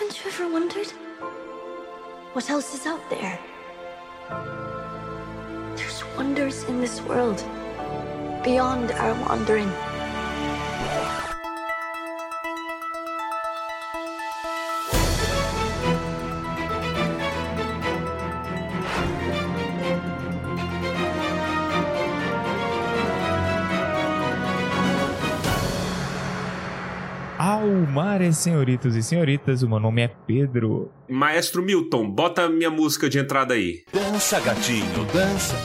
Haven't you ever wondered what else is out there? There's wonders in this world beyond our wandering. Senhoritos e senhoritas, o meu nome é Pedro. Maestro Milton, bota minha música de entrada aí. Dança, gatinho, dança.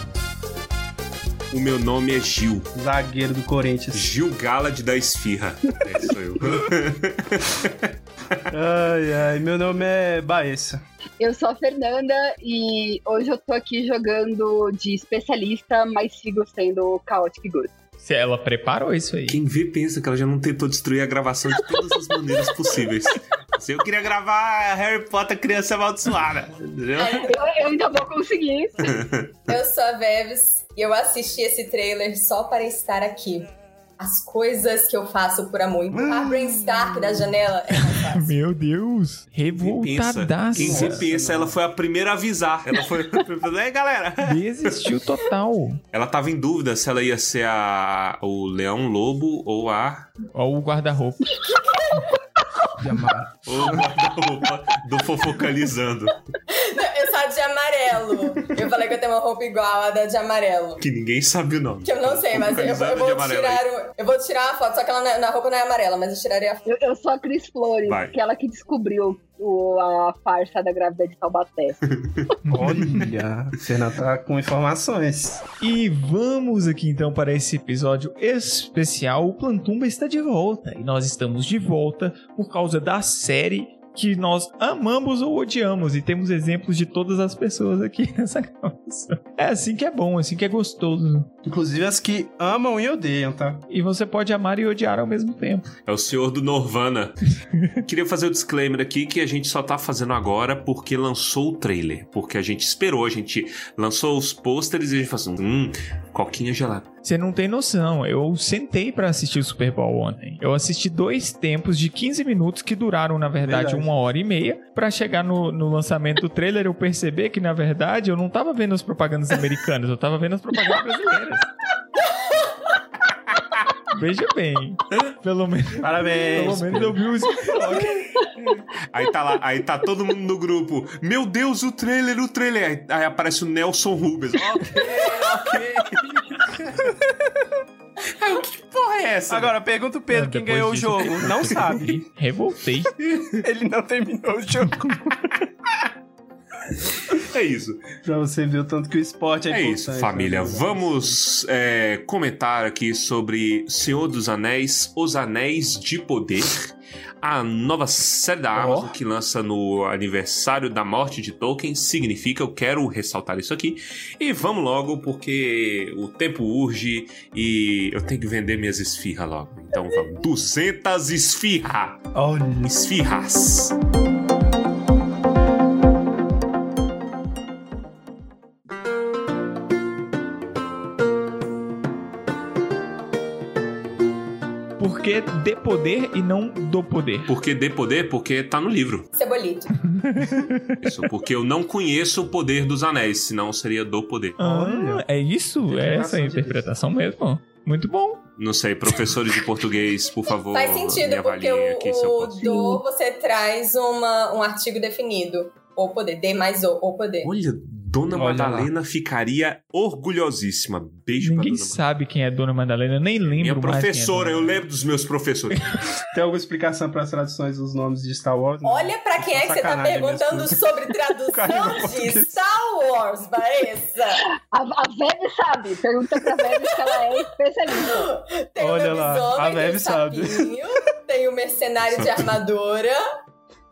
O meu nome é Gil. Zagueiro do Corinthians. Gil Galad da Esfirra. Esse sou eu. ai, ai, meu nome é Baessa. Eu sou a Fernanda e hoje eu tô aqui jogando de especialista, mas sigo sendo Chaotic Good. Se ela preparou isso aí. Quem vê pensa que ela já não tentou destruir a gravação de todas as maneiras possíveis. Se eu queria gravar Harry Potter Criança Amaldiçoada, entendeu? Eu, eu ainda vou conseguir isso. Eu sou a Veves e eu assisti esse trailer só para estar aqui. As coisas que eu faço por amor. Empurrar Brain Stark da janela é mais. Meu Deus! Revoltadaça. quem vê pensa, ela foi a primeira a avisar. Ela foi. Ei, galera! Desistiu total. Ela tava em dúvida se ela ia ser a o Leão Lobo ou a. Ó o guarda-roupa. Ou o guarda-roupa do Fofocalizando. Eu sou a de amarelo. Eu falei que eu tenho uma roupa igual a da de amarelo. Que ninguém sabe o nome. Que eu não sei, mas eu, vou- eu de vou amarelo tirar o, eu vou tirar a foto, só que ela na, na roupa não é amarela, mas eu tiraria a foto. Eu, eu sou a Cris Flores, Vai. que é ela que descobriu a farsa da grávida de Taubaté. Olha, Fernanda tá com informações. E vamos aqui então para esse episódio especial. O Plantumba está de volta. E nós estamos de volta por causa da série que nós amamos ou odiamos. E temos exemplos de todas as pessoas aqui nessa gravação. É assim que é bom, assim que é gostoso. Inclusive as que amam e odeiam, tá? E você pode amar e odiar ao mesmo tempo. É o senhor do Norvana. Queria fazer o disclaimer aqui que a gente só tá fazendo agora porque lançou o trailer. Porque a gente esperou, a gente lançou os pôsteres e a gente falou assim: hum, coquinha gelada. Você não tem noção. Eu sentei pra assistir o Super Bowl ontem. Eu assisti dois tempos de 15 minutos que duraram, na verdade, Verdade. uma hora e meia. Pra chegar no, no lançamento do trailer, eu perceber que, na verdade, eu não tava vendo as propagandas americanas, eu tava vendo as propagandas brasileiras. Veja bem. Pelo menos, pelo Parabéns. menos eu vi os TikTok. Aí tá lá, aí tá todo mundo no grupo. Meu Deus, o trailer, o trailer. Aí, aí aparece o Nelson Rubens. Ok, ok. Que porra é essa? Agora, pergunta o Pedro quem ganhou o disso, jogo. eu Não sabe. Revoltei. Ele não terminou o jogo. é isso. pra você ver o tanto que o esporte é, É importante. isso, família. né? Vamos é, comentar aqui sobre Senhor dos Anéis, Os Anéis de Poder. A nova série da Amazon que lança no aniversário da morte de Tolkien significa, eu quero ressaltar isso aqui. E vamos logo, porque o tempo urge e eu tenho que vender minhas esfirras logo. Então vamos. 200 esfirra! Olha. Esfirras! Por que de poder e não do poder? Por que dê poder? Porque tá no livro. Cebolito. Isso, porque eu não conheço o poder dos anéis, senão seria do poder. Ah, é isso? É essa a interpretação mesmo? Muito bom. Não sei, professores de português, por favor. Faz sentido, porque avaliem aqui o, o do você traz uma, um artigo definido. O poder, D mais O, o poder. Olha, Dona Olha lá. Madalena ficaria orgulhosíssima. Beijo Ninguém pra Dona sabe quem é Dona Madalena, nem lembro Minha mais professora, quem é eu lembro dos meus professores. Tem alguma explicação para as traduções dos nomes de Star Wars? Não. Olha pra quem é que você tá Sacanagem perguntando mesmo. sobre tradução de Star Wars, Vanessa. A, a Vebe sabe. Pergunta pra Vebe que ela é especialista. Tem Olha lá, a Veve sabe. sapinho, tem o mercenário de armadura,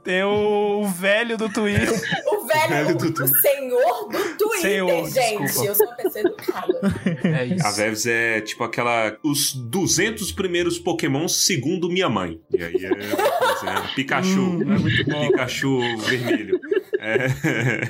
Tem o velho do Twitter. o velho, Velho do o, Twitter. senhor do Twitter, Senhor, gente. desculpa. Eu sou uma pessoa educada. É isso. A Veves é tipo aquela. Os 200 primeiros Pokémons segundo minha mãe. E aí é. né? Pikachu. Hum, é muito bom. Pikachu vermelho. É.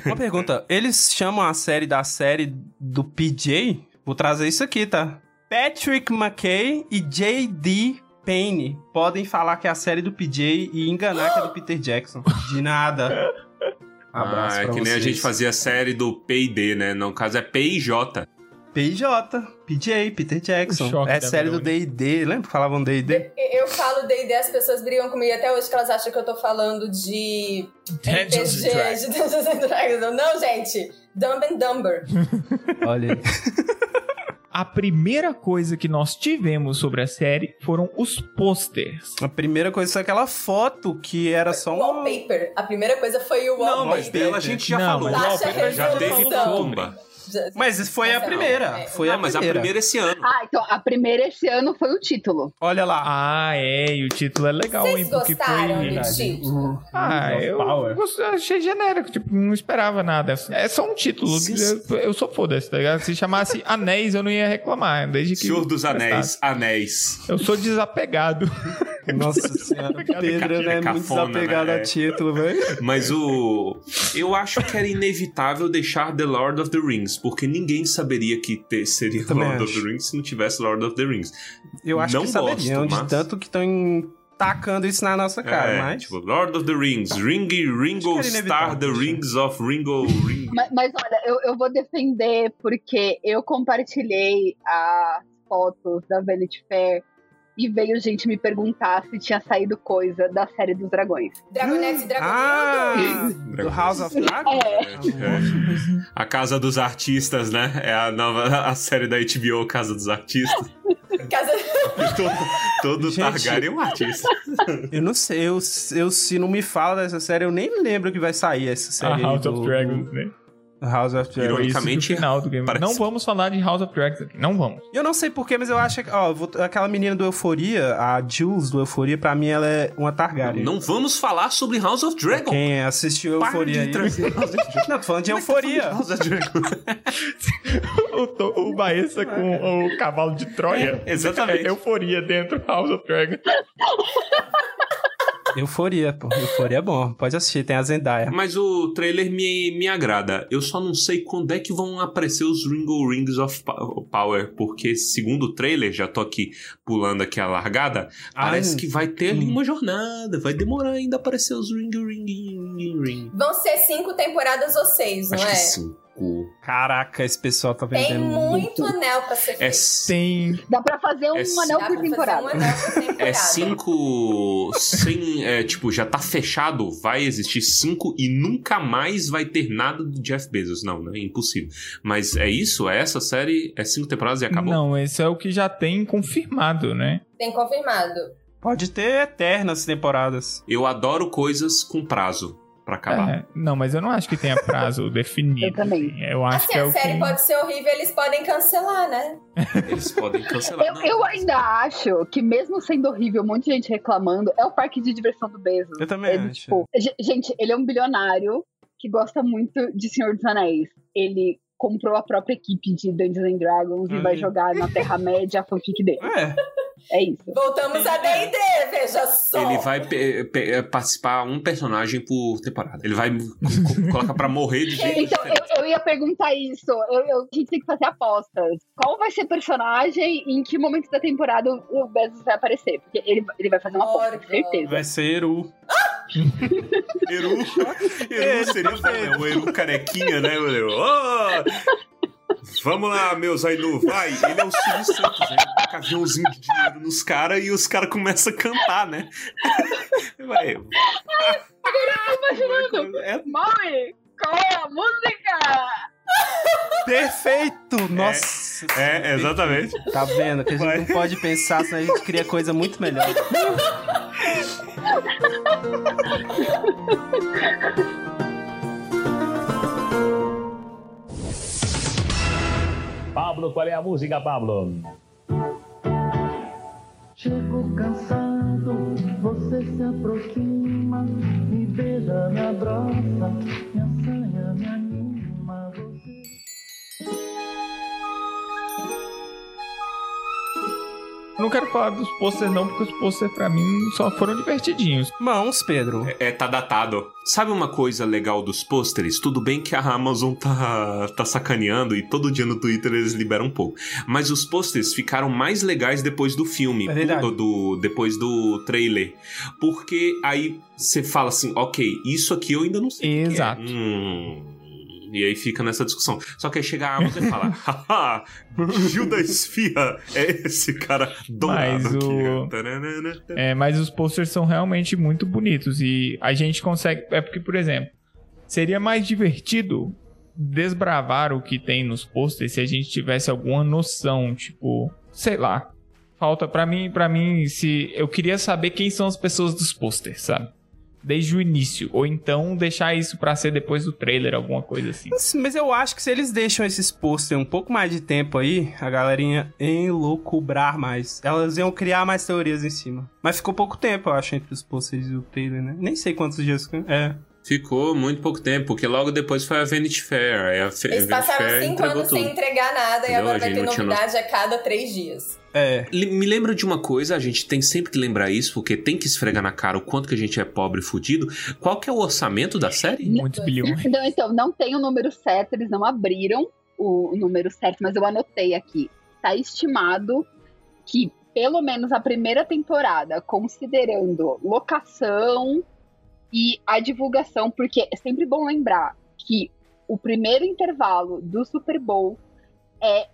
Uma pergunta. Eles chamam a série da série do PJ? Vou trazer isso aqui, tá? Patrick McKay e J.D. Pain podem falar que é a série do PJ e enganar que é do Peter Jackson. De nada. Abraço ah, é pra que nem a vocês. gente fazia a série do P&D, né? No caso é P&J. PJ, PJ, Peter Jackson. É série do. D&D. Lembra que falavam D&D? Eu falo D&D, as pessoas brigam comigo até hoje que elas acham que eu tô falando de Dungeons RPG, and Dragons. de Dungeons and Dragons. Não, gente. Dumb and Dumber. Olha aí. A primeira coisa que nós tivemos sobre a série foram os posters. A primeira coisa foi aquela foto que era só um... Wallpaper. A primeira coisa foi o wallpaper. Não, mas dela a gente já Não, falou. Wallpaper já teve tumba. Mas foi a Essa não, primeira. é. Foi Ah, a mas a primeira. primeira esse ano. Ah, então a primeira esse ano foi o título. Olha lá. Ah, é, e o título é legal, hein? Vocês Porque gostaram foi. do título? Ah, Rings of eu gostei- achei genérico, tipo, não esperava nada. É só um título. Eu, eu sou foda-se, tá ligado? Se chamasse Anéis, eu não ia reclamar. Desde que. Senhor dos Anéis. Anéis. Eu sou desapegado. Nossa senhora. Pedro, né? É Muito cafona, desapegado né? a título, velho. Mas o. Eu acho que era inevitável deixar The Lord of the Rings, porque ninguém saberia que te- seria Lord of acho. the Rings se não tivesse Lord of the Rings. Eu acho Não que saberiam gosto, de mas- tanto que estão tacando isso na nossa cara, é, mas... tipo, Lord of the Rings, Ring, Ringo Star, The Rings of Ringo. Ring... Mas, mas olha, eu, eu vou defender porque eu compartilhei as fotos da Vanity Fair e veio gente me perguntar se tinha saído coisa da série dos dragões. Dragonettes e Dragonettes. Ah, do House of Dragons? É. A Casa dos Artistas, né? É a nova a série da HBO, Casa dos Artistas. Casa... todo todo Gente. Targaryen é um artista. Eu não sei, eu, eu se não me fala dessa série, eu nem lembro que vai sair essa A série. aí House do- of Dragons, né? House of Dragons. Ironicamente, no final do game. parece- Não vamos falar de House of Dragons aqui. Não vamos. Eu não sei porquê, mas eu acho que, ó, aquela menina do Euforia, a Jules do Euforia, pra mim ela é uma Targaryen. Não vamos falar sobre House of Dragon. Quem assistiu Para Euforia de aí. Não, tô falando de Como é tá Euforia. House of Dragon? o, to- o Baessa com o cavalo de Troia. É, exatamente. Euforia dentro House of Dragons. Euforia, pô. Euforia é bom. Pode assistir, tem a Zendaya. Mas o trailer me, me agrada. Eu só não sei quando é que vão aparecer os Ringo Rings of Po- Power, porque segundo o trailer, já tô aqui pulando aqui a largada, parece Ai, que vai ter ali uma jornada, vai demorar ainda a aparecer os Ringo Ring Ring Ring. Vão ser cinco temporadas ou seis, não Acho é? que Caraca, esse pessoal tá Tem vendendo muito anel pra ser É, feito. Tem. Dá pra fazer um É, anel Dá por pra fazer temporada. um anel por temporada. é cinco. Sem, é, tipo, já tá fechado, vai existir cinco e nunca mais vai ter nada do Jeff Bezos. Não, né? Impossível. Mas é isso? É essa série? É cinco temporadas e acabou? Não, esse é o que já tem confirmado, né? Tem confirmado. Pode ter eternas temporadas. Eu adoro coisas com prazo pra acabar. É, não, mas eu não acho que tenha prazo definido. Eu também. assim. Eu acho assim, que é a o série que... pode ser horrível, eles podem cancelar, né? Eles podem cancelar. Eu, Não, eu ainda acho que, mesmo sendo horrível, um monte de gente reclamando, é o parque de diversão do Bezos. Eu também Ele, acho. tipo, ge- gente, ele é um bilionário que gosta muito de Senhor dos Anéis. Ele comprou a própria equipe de Dungeons and Dragons e Olha vai jogar na Terra-média a fanfic dele. É, É isso. Voltamos a D&D, veja só. Ele vai participar um personagem por temporada. Ele vai co- co- coloca pra morrer de jeito Então, eu, eu ia perguntar isso. Eu, eu- a gente tem que fazer apostas. Qual vai ser o personagem e em que momento da temporada o Bezos vai aparecer? Porque ele, ele vai fazer uma aposta, com certeza. vai ser Eru. Eru, Eru seria bom, né? O Eru carequinha, né? O Eru, "Ó, Vamos lá, meus Ainu, vai. Ele é o Silvio Santos, né? Taca aviãozinho de dinheiro nos caras e os caras começam a cantar, né? Vai. imaginando. É, Mãe, qual é a música? Perfeito! Nossa. é, exatamente. Tá vendo? Que a gente Vai. não pode pensar, senão a gente cria coisa muito melhor. Pablo, qual é a música, Pablo? Chego cansado, você se aproxima, me beija, me abraça, me assanha, me anima. Você... não quero falar dos posters não, porque os posters pra mim só foram divertidinhos. Mãos, Pedro. É, tá datado. Sabe uma coisa legal dos pôsteres? Tudo bem que a Amazon tá, tá sacaneando e todo dia no Twitter eles liberam um pouco. Mas os pôsteres ficaram mais legais depois do filme. É verdade. do, do- depois do trailer. Porque aí você fala assim, ok, isso aqui eu ainda não sei. o que é. Exato. Hum, e aí fica nessa discussão. Só que aí chega a Amazon e fala: Haha, Gil da Esfirra é esse cara dourado Mas aqui. o- Taranana. É, mas os posters são realmente muito bonitos e a gente consegue. É porque, por exemplo, seria mais divertido desbravar o que tem nos posters se a gente tivesse alguma noção, tipo, sei lá. Falta pra mim, para mim, se eu queria saber quem são as pessoas dos posters, sabe? Desde o início, ou então deixar isso pra ser depois do trailer, alguma coisa assim. Mas- eu acho que se eles deixam esses posters um pouco mais de tempo aí, a galerinha enloucubrar mais. Elas iam criar mais teorias em cima. Mas ficou pouco tempo, eu acho, entre os posters e o trailer, né? Nem sei quantos dias. É. Ficou muito pouco tempo, porque logo depois foi a Vanity Fair. Aí a Fe- Eles Vanity passaram Fair cinco anos sem tudo. entregar nada e Entendeu? agora A vai ter novidade a cada três dias. É. Me lembra de uma coisa, a gente tem sempre que lembrar isso, porque tem que esfregar na cara o quanto que a gente é pobre e fudido. Qual que é o orçamento da série? Muitos bilhões. Não, então, não tem o número certo, eles não abriram o, o número certo, mas eu anotei aqui. Tá estimado que pelo menos a primeira temporada, considerando locação e a divulgação, porque é sempre bom lembrar que o primeiro intervalo do Super Bowl é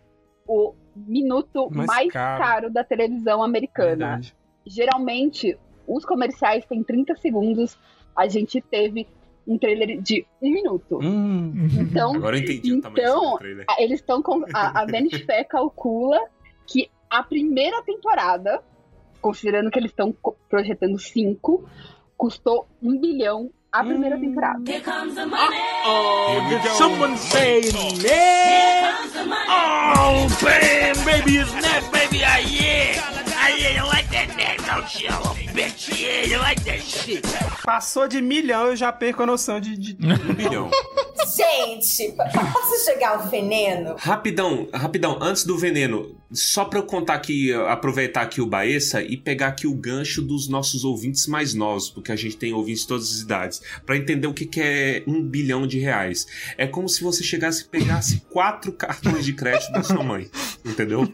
o minuto Mais mais, caro. caro. da televisão americana Verdade. geralmente os comerciais têm 30 segundos. A gente teve um trailer de um minuto. Hum. Então, Agora eu entendi o tamanho Então, do trailer. a- eles estão com. A, a Vanity Fair calcula que a primeira temporada, considerando que eles estão projetando cinco, custou um bilhão a primeira Hum. temporada. Oh, did someone say Ned? Oh, bam, baby, it's Ned, baby. I yeah. I yeah, bitch? Yeah, you like that shit. Passou de milhão, eu já perco a noção de. de- Um bilhão. Gente, posso chegar ao veneno? Rapidão, rapidão, antes do veneno, só pra eu contar aqui, aproveitar aqui o Baessa e pegar aqui o gancho dos nossos ouvintes mais novos, porque a gente tem ouvintes de todas as idades, pra entender o que, que é um bilhão de reais. É como se você chegasse e pegasse quatro cartões de crédito da sua mãe, entendeu?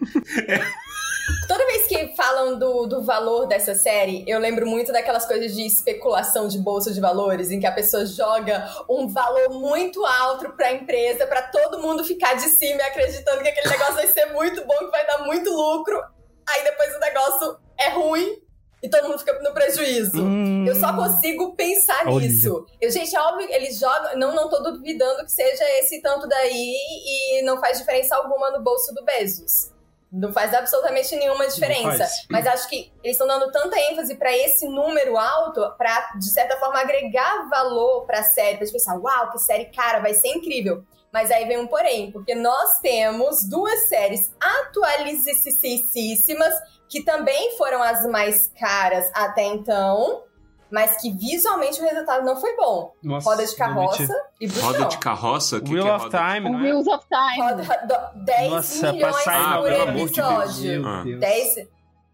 Toda vez que falam do, do valor dessa série, eu lembro muito daquelas coisas de especulação de bolsa de valores, em que a pessoa joga um valor muito alto pra empresa, pra todo mundo ficar de cima e acreditando que aquele negócio vai ser muito bom, que vai dar muito lucro. Aí depois o negócio é ruim e todo mundo fica no prejuízo. Hum. Eu só consigo pensar Olha. nisso. Eu, gente, é óbvio, eles jogam. Não, não tô duvidando que seja esse tanto daí e não faz diferença alguma no bolso do Bezos. Não faz absolutamente nenhuma diferença. Mas acho que eles estão dando tanta ênfase pra esse número alto pra, de certa forma, agregar valor pra série. Pra gente pensar, uau, que série cara, vai ser incrível. Mas aí vem um porém, porque nós temos duas séries atualizíssimas que também foram as mais caras até então, mas que visualmente o resultado não foi bom. Nossa, Roda de carroça e Bruxão. Roda de carroça? que Wheel que é of? Time, O não é? Wheels of Time. Roda, do- 10 Nossa, milhões Ah, por de episódio. Meu Ah. Deus. 10.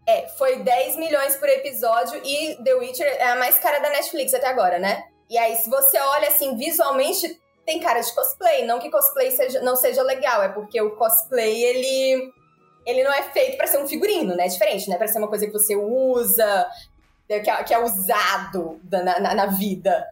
É, foi 10 milhões por episódio e The Witcher é a mais cara da Netflix até agora, né? E aí, se você olha assim, visualmente, tem cara de cosplay. Não que cosplay seja, não seja legal, é porque o cosplay, ele. Ele não é feito pra ser um figurino, né? É diferente, né? Pra ser uma coisa que você usa, que é, que é usado na, na, na vida.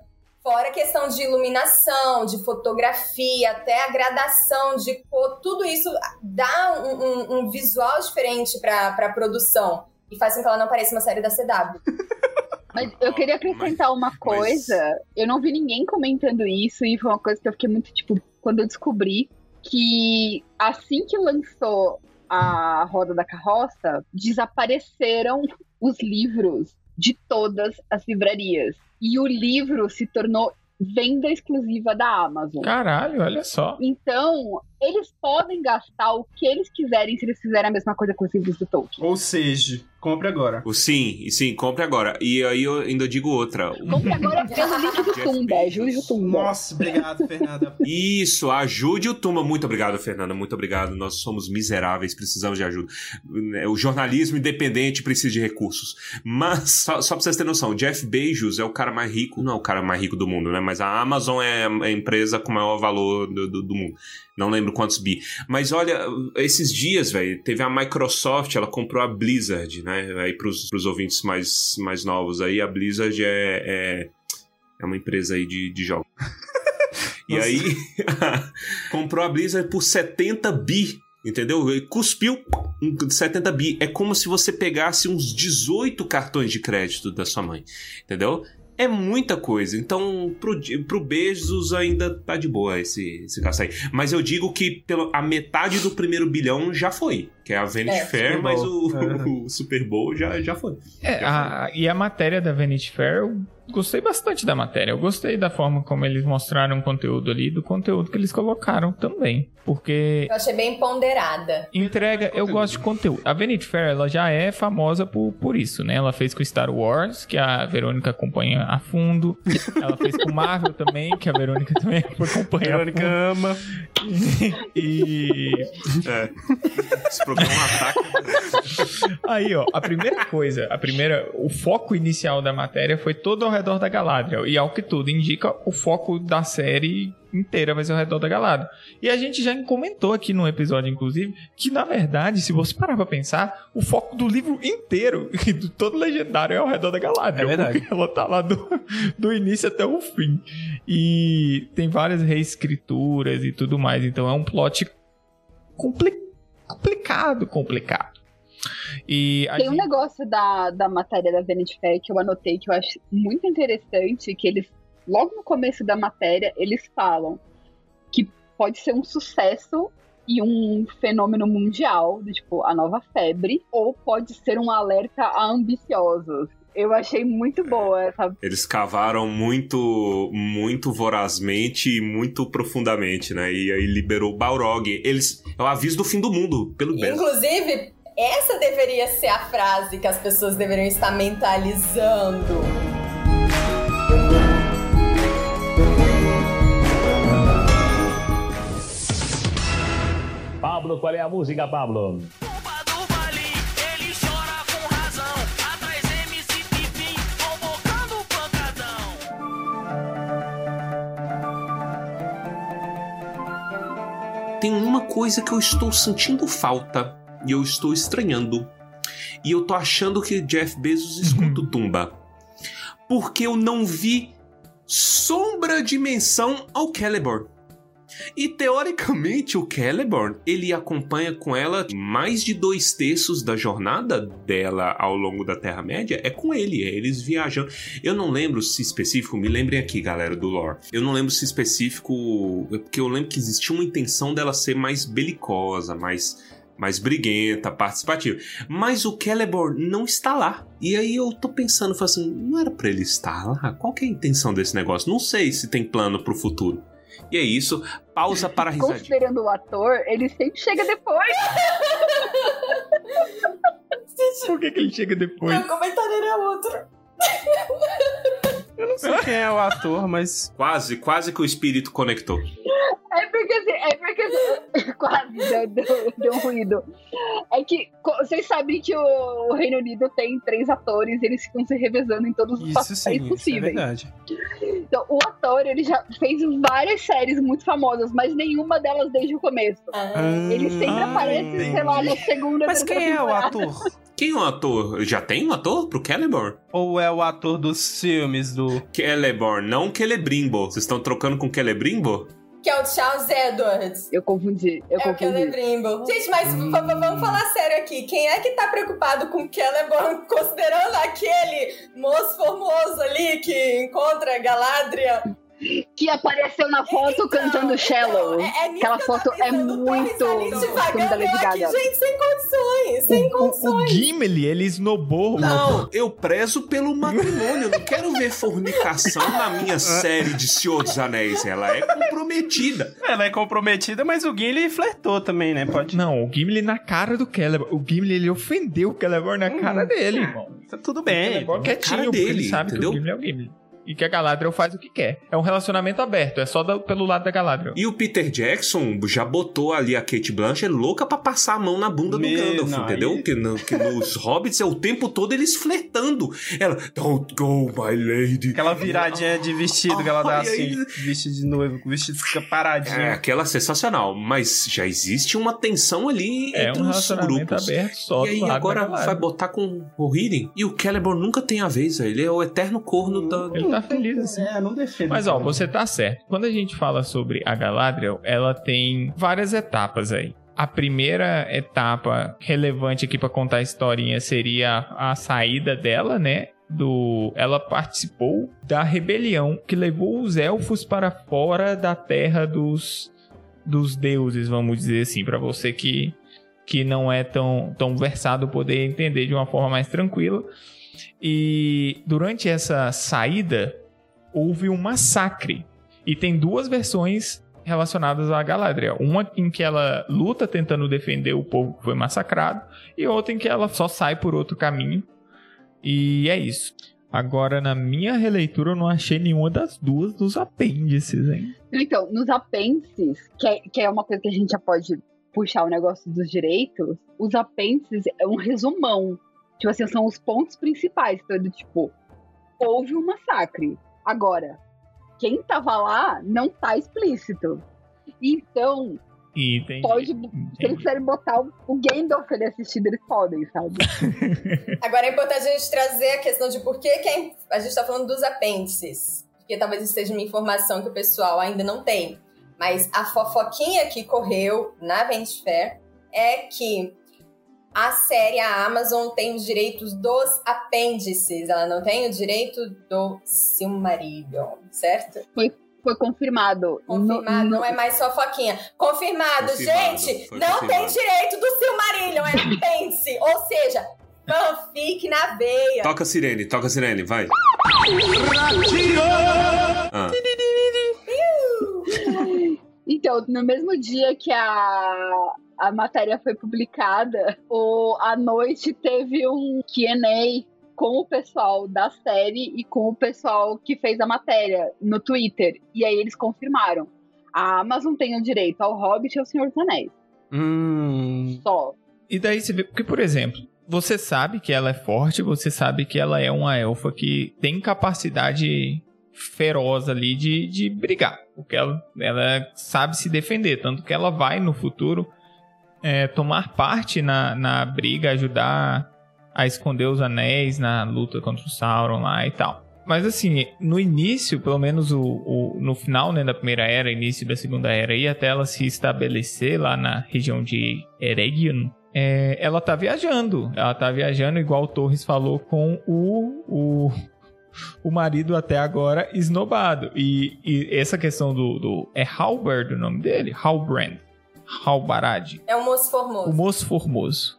Fora a questão de iluminação, de fotografia, até a gradação de cor, tudo isso dá um, um- um visual diferente pra, pra produção. E faz com que ela não pareça uma série da CW. Mas eu queria acrescentar uma coisa. Eu não vi ninguém comentando isso e foi uma coisa que eu fiquei muito, tipo, quando eu descobri que assim que lançou a Roda da Carroça, desapareceram os livros de todas as livrarias. E o livro se tornou venda exclusiva da Amazon. Caralho, olha só. Então, eles podem gastar o que eles quiserem se eles fizerem a mesma coisa com os livros do Tolkien. Ou seja, Compre agora. O sim, e sim, compre agora. E aí eu ainda digo outra. Compre agora pelo link do Jeff Tumba. Ajude o Tumba. Nossa, obrigado, Fernanda. Isso, ajude o Tuma. Muito obrigado, Fernanda. Muito obrigado. Nós somos miseráveis, precisamos de ajuda. O jornalismo independente precisa de recursos. Mas, só, só pra vocês terem noção, o Jeff Bezos é o cara mais rico. Não é o cara mais rico do mundo, né? Mas a Amazon é a empresa com maior valor do, do, do mundo. Não lembro quantos bi. Mas olha, esses dias, velho, teve a Microsoft, ela comprou a Blizzard, né? Aí pros, pros ouvintes mais, mais novos aí, a Blizzard é, é, é uma empresa aí de, de jogos. e Nossa. aí, comprou a Blizzard por 70 bi. Entendeu? E Cuspiu um 70 bi. É como se você pegasse uns 18 cartões de crédito da sua mãe. Entendeu? É muita coisa. Então, pro, pro Bezos ainda tá de boa esse, esse gasto aí. Mas eu digo que pelo, a metade do primeiro bilhão já foi. Que é a Vanity É, Fair, Super mas o, É. o Super Bowl já, já foi. É, a- e a matéria da Vanity Fair, eu gostei bastante da matéria. Eu gostei da forma como eles mostraram o conteúdo ali, do conteúdo que eles colocaram também. Porque Eu achei bem ponderada. entrega, eu gosto de conteúdo. A Vanity Fair, ela já é famosa por, por isso, né? Ela fez com Star Wars, que a Verônica acompanha a fundo. Ela fez com Marvel também, que a Verônica também acompanha a Verônica fundo. ama. E É. Esse é um. Aí, ó, a primeira coisa, a primeira, o foco inicial da matéria foi todo ao redor da Galadriel. E ao que tudo indica, o foco da série inteira vai ser ao redor da Galadriel. E a gente já comentou aqui no episódio, inclusive, que na verdade, se você parar pra pensar, o foco do livro inteiro, do todo legendário, é ao redor da Galadriel. É verdade. Porque ela tá lá do, do início até o fim. E tem várias reescrituras e tudo mais. Então é um plot compli- complicado, complicado. E Tem um gente- negócio da, da matéria da Vanity Fair que eu anotei que eu acho muito interessante, que eles, logo no começo da matéria, eles falam que pode ser um sucesso e um fenômeno mundial, tipo, a nova febre, ou pode ser um alerta a ambiciosos. Eu achei muito boa essa. Eles cavaram muito, muito vorazmente e muito profundamente, né? E aí liberou o Balrog. Eles. É o aviso do fim do mundo, pelo Bezos. Inclusive, essa deveria ser a frase que as pessoas deveriam estar mentalizando. Pablo, qual é a música, Pablo? Tem uma coisa que eu estou sentindo falta e eu estou estranhando. E eu tô achando que Jeff Bezos escuta o Tumba. Porque eu não vi sombra de menção ao Celeborn. E teoricamente o Celeborn, ele acompanha com ela mais de dois terços da jornada dela ao longo da Terra-média, é com ele, é eles viajando. Eu não lembro se específico, me lembrem aqui, galera, do lore. Eu não lembro se específico, é porque eu lembro que existia uma intenção dela ser mais belicosa, mais mais briguenta, participativa. Mas o Celeborn não está lá. E aí eu tô pensando, assim, não era pra ele estar lá? Qual que é a intenção desse negócio? Não sei se tem plano pro futuro. E é isso, pausa para a risadinha. Considerando o ator, ele sempre chega depois. Por que, que ele chega depois? Meu comentário era outro. Eu não sei quem é o ator, mas. Quase, quase que o espírito conectou. É porque assim, é porque assim, quase deu, deu, deu um ruído. É que vocês sabem que o Reino Unido tem três atores e eles ficam se revezando em todos os Isso papéis sim, isso é possíveis. verdade. então, o ator, ele já fez várias séries muito famosas, mas nenhuma delas desde o começo. Ele sempre Ah, aparece, sei lá, na segunda, Mas quem é o ator? Quem é o ator? Já tem um ator pro Celeborn? Ou é o ator dos filmes do. Celeborn, não Celebrimbo. Vocês estão trocando com Celebrimbo? Que é o Charles Edwards. Eu confundi, eu É o confundi. Celebrimbo. Gente, mas v- vamos falar sério aqui. Quem é que tá preocupado com o Celeborn, considerando aquele moço formoso ali que encontra Galadriel? Que apareceu na foto cantando Shallow. É, é Aquela foto é o muito ali filme da Lady eu aqui, Gaga. gente, sem condições, sem O, o condições. Gimli, ele esnobou. Não, eu prezo pelo matrimônio. Eu não quero ver fornicação na minha série de Senhor dos Anéis. Ela é comprometida. Ela é comprometida, mas o Gimli flertou também, né? Pode. Não, o Gimli na cara do Celeborn. O Gimli, ele ofendeu o Celeborn na cara dele, irmão. Tá tudo O bem. Celeborn cara quietinho, porque dele, ele sabe entendeu? que o Gimli é o Gimli. E que a Galadriel faz o que quer. É um relacionamento aberto, é só da- pelo lado da Galadriel. E o Peter Jackson já botou ali a Kate Blanchett louca pra passar a mão na bunda do Me- Gandalf, não, entendeu? aí- Que, no- que nos Hobbits é o tempo todo eles flertando. Ela, don't go, my lady. Aquela viradinha de vestido que ela dá assim, aí- vestido de noivo, o vestido fica É, paradinho. aquela sensacional, mas já existe uma tensão ali É entre um os relacionamento grupos. aberto só E do aí agora vai botar com o Hidden. E o Celeborn nunca tem a vez, ele é o eterno corno da... Ele tá feliz assim. É, não defendo. Mas ó, você tá certo. Quando a gente fala sobre a Galadriel, ela tem várias etapas aí. A primeira etapa relevante aqui pra contar a historinha seria a saída dela, né? Do, ela participou da rebelião que levou os elfos para fora da terra dos, dos deuses, vamos dizer assim, Pra você que que não é tão, tão versado poder entender de uma forma mais tranquila. E durante essa saída, houve um massacre. E tem duas versões relacionadas à Galadriel. Uma em que ela luta tentando defender o povo que foi massacrado, e outra em que ela só sai por outro caminho. E é isso. Agora, na minha releitura, eu não achei nenhuma das duas dos apêndices, hein? Então, nos apêndices, que é, que é uma coisa que a gente já pode puxar o negócio dos direitos, os apêndices é um resumão. Tipo assim, são os pontos principais. Então, do tipo, houve um massacre. Agora, quem tava lá não tá explícito. Então, E tem. pode. Se eles quiserem botar o, o Gandalf ele assistido, eles podem, sabe? Agora é importante a gente trazer a questão de por que, que é- a gente tá falando dos apêndices. Porque talvez isso seja uma informação que o pessoal ainda não tem. Mas a fofoquinha que correu na Vanity Fair é que a série, a Amazon, tem os direitos dos apêndices. Ela não tem o direito do Silmarillion, certo? Foi confirmado. Confirmado, No- não no- é mais fofoquinha. Confirmado, Confirmado, gente! foi Não tem confirmado. direito do Silmarillion, é apêndice. Ou seja, fanfic na veia. Toca a sirene, toca a sirene, vai. Ah, Então, no mesmo dia que a, a matéria foi publicada, o, à noite teve um QA com o pessoal da série e com o pessoal que fez a matéria no Twitter. E aí eles confirmaram. A Amazon tem o direito ao Hobbit e ao Senhor dos Anéis. Hum. Só. E daí você vê. Porque, por exemplo, você sabe que ela é forte, você sabe que ela é uma elfa que tem capacidade feroz ali de, de brigar. Porque ela, ela sabe se defender. Tanto que ela vai no futuro é, tomar parte na, na briga, ajudar a esconder os anéis na luta contra o Sauron lá e tal. Mas assim, no início, pelo menos o, o- no final né, da primeira era, início da segunda era, e até ela se estabelecer lá na região de Eregion, é, ela tá viajando. Ela tá viajando, igual o Torres falou, com o, o, o marido até agora esnobado. E, e essa questão do, do. É Halberd o nome dele? Halbrand. Halbarad. É um moço formoso. O moço formoso.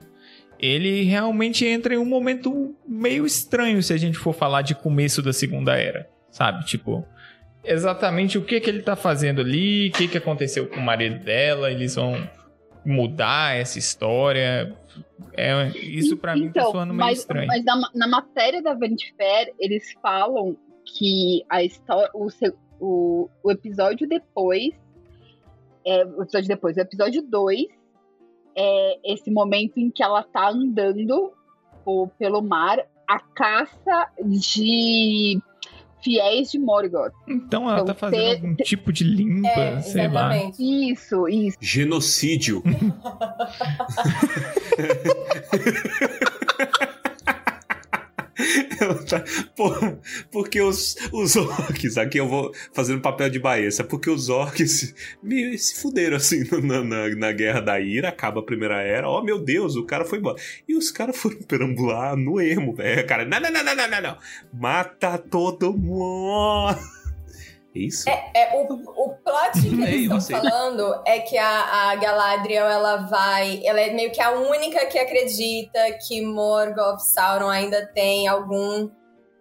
Ele realmente entra em um momento meio estranho se a gente for falar de começo da Segunda Era. Sabe? Tipo, exatamente o que, que ele tá fazendo ali, o que, que aconteceu com o marido dela, eles vão mudar essa história. É, isso pra mim tá soando meio mas, estranho. mas na, na matéria da Vanity Fair, eles falam que a história, o, o, o episódio depois, é, o episódio depois, o episódio 2 é esse momento em que ela tá andando po- pelo mar a caça de fiéis de Morgoth. Então ela Então, tá fazendo ter- algum tipo de limpa, É, sei lá. exatamente. Isso, isso. genocídio. Porque os, os orcs, aqui eu vou fazendo papel de baeça, porque os orcs meio se fuderam assim na, na, na guerra da ira, acaba a primeira era, oh meu Deus, o cara foi embora. E os caras foram perambular no emo, velho. Cara, não, não, não, não, não, não, não. Mata todo mundo. Isso? É, é, o, o plot que eles Ei, estão você. falando é que a, a Galadriel, ela vai... Ela é meio que a única que acredita que Morgoth Sauron ainda tem algum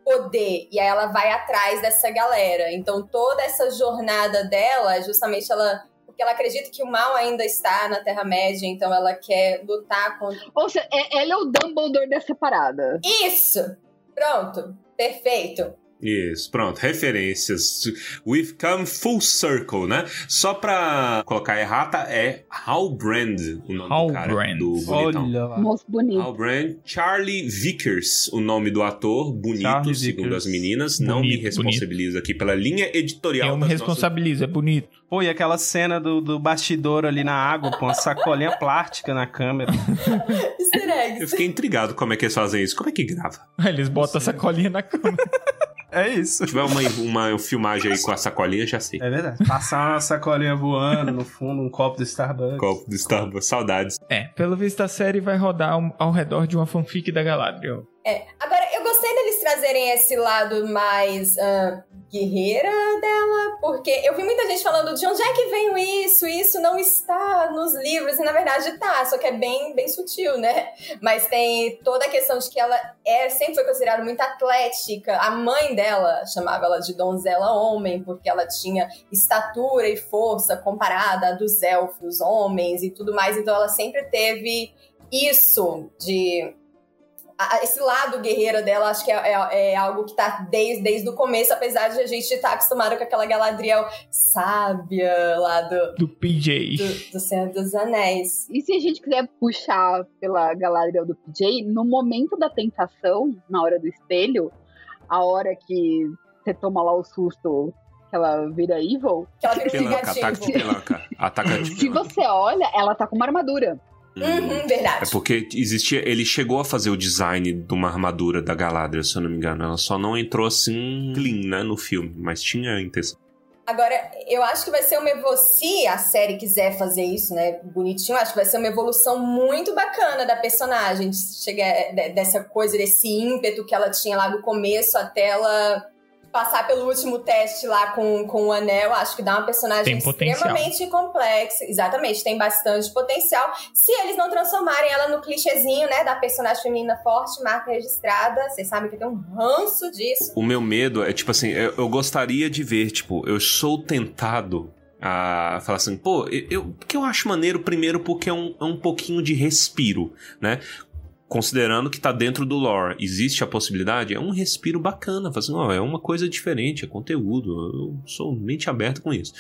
poder. E aí ela vai atrás dessa galera. Então toda essa jornada dela, é justamente ela... Porque ela acredita que o mal ainda está na Terra-média, então ela quer lutar contra... Ou seja, é- ela é o Dumbledore dessa parada. Isso! Pronto. Perfeito. Isso, pronto, referências. We've come full circle, né? Só pra colocar errata, é Halbrand, o nome do cara. Halbrand. Do bonitão. Olha lá. Moço bonito. Halbrand, Charlie Vickers, o nome do ator, bonito, Charlie segundo Vickers. as meninas. Não me Bonito, responsabilizo aqui pela linha editorial Eu me responsabilizo, é bonito. Pô, e aquela cena do, do bastidor ali na água, com uma sacolinha plástica na câmera. Easter nossas- Eu eggs. fiquei intrigado como é que eles fazem isso. Como é que grava? Eles botam a sacolinha na cama. É isso. Se tiver uma, uma filmagem aí com a sacolinha, já sei. É verdade. Passar uma sacolinha voando no fundo, um copo do Starbucks. Copo do Starbucks, saudades. É, pelo visto a série vai rodar ao, ao redor de uma fanfic da Galadriel. É. Agora, trazerem esse lado mais ah, guerreira dela, porque eu vi muita gente falando de onde é que veio isso, isso não está nos livros, e na verdade tá, só que é bem, bem sutil, né? Mas tem toda a questão de que ela é, sempre foi considerada muito atlética. A mãe dela chamava ela de donzela homem, porque ela tinha estatura e força comparada à dos elfos homens e tudo mais, então ela sempre teve isso de esse lado guerreira dela, acho que é, é- é algo que tá desde, desde o começo, apesar de a gente estar acostumado com aquela Galadriel sábia lá do, Do PJ. do, do Senhor dos Anéis. E se a gente quiser puxar pela Galadriel do PJ, no momento da tentação, na hora do espelho, a hora que você toma lá o susto que ela vira evil, Que ela vira Pelanca, ataque de pelanca. Ataque de se você olha, ela tá com uma armadura. Hum. Uhum, É verdade. porque existia. Ele chegou a fazer o design de uma armadura da Galadriel, se eu não me engano. Ela só não entrou assim clean, né, no filme, mas tinha a intenção. Agora, eu acho que vai ser uma evolução. Se a série quiser fazer isso, né? Bonitinho, acho que vai ser uma evolução muito bacana da personagem. De- dessa coisa, desse ímpeto que ela tinha lá do começo até ela passar pelo último teste lá com, com o anel. Acho que dá uma personagem extremamente complexa. Exatamente, tem bastante potencial. Se eles não transformarem ela no clichêzinho, né? Da personagem feminina forte, marca registrada. Vocês sabem que tem um ranço disso. O meu medo é, tipo assim, eu, eu gostaria de ver, tipo, eu sou tentado a falar assim, pô, eu, eu, porque eu acho maneiro, primeiro, porque é um, é um pouquinho de respiro, né? Considerando que tá dentro do lore, existe a possibilidade, é um respiro bacana, assim, é uma coisa diferente, é conteúdo, eu sou mente aberta com isso.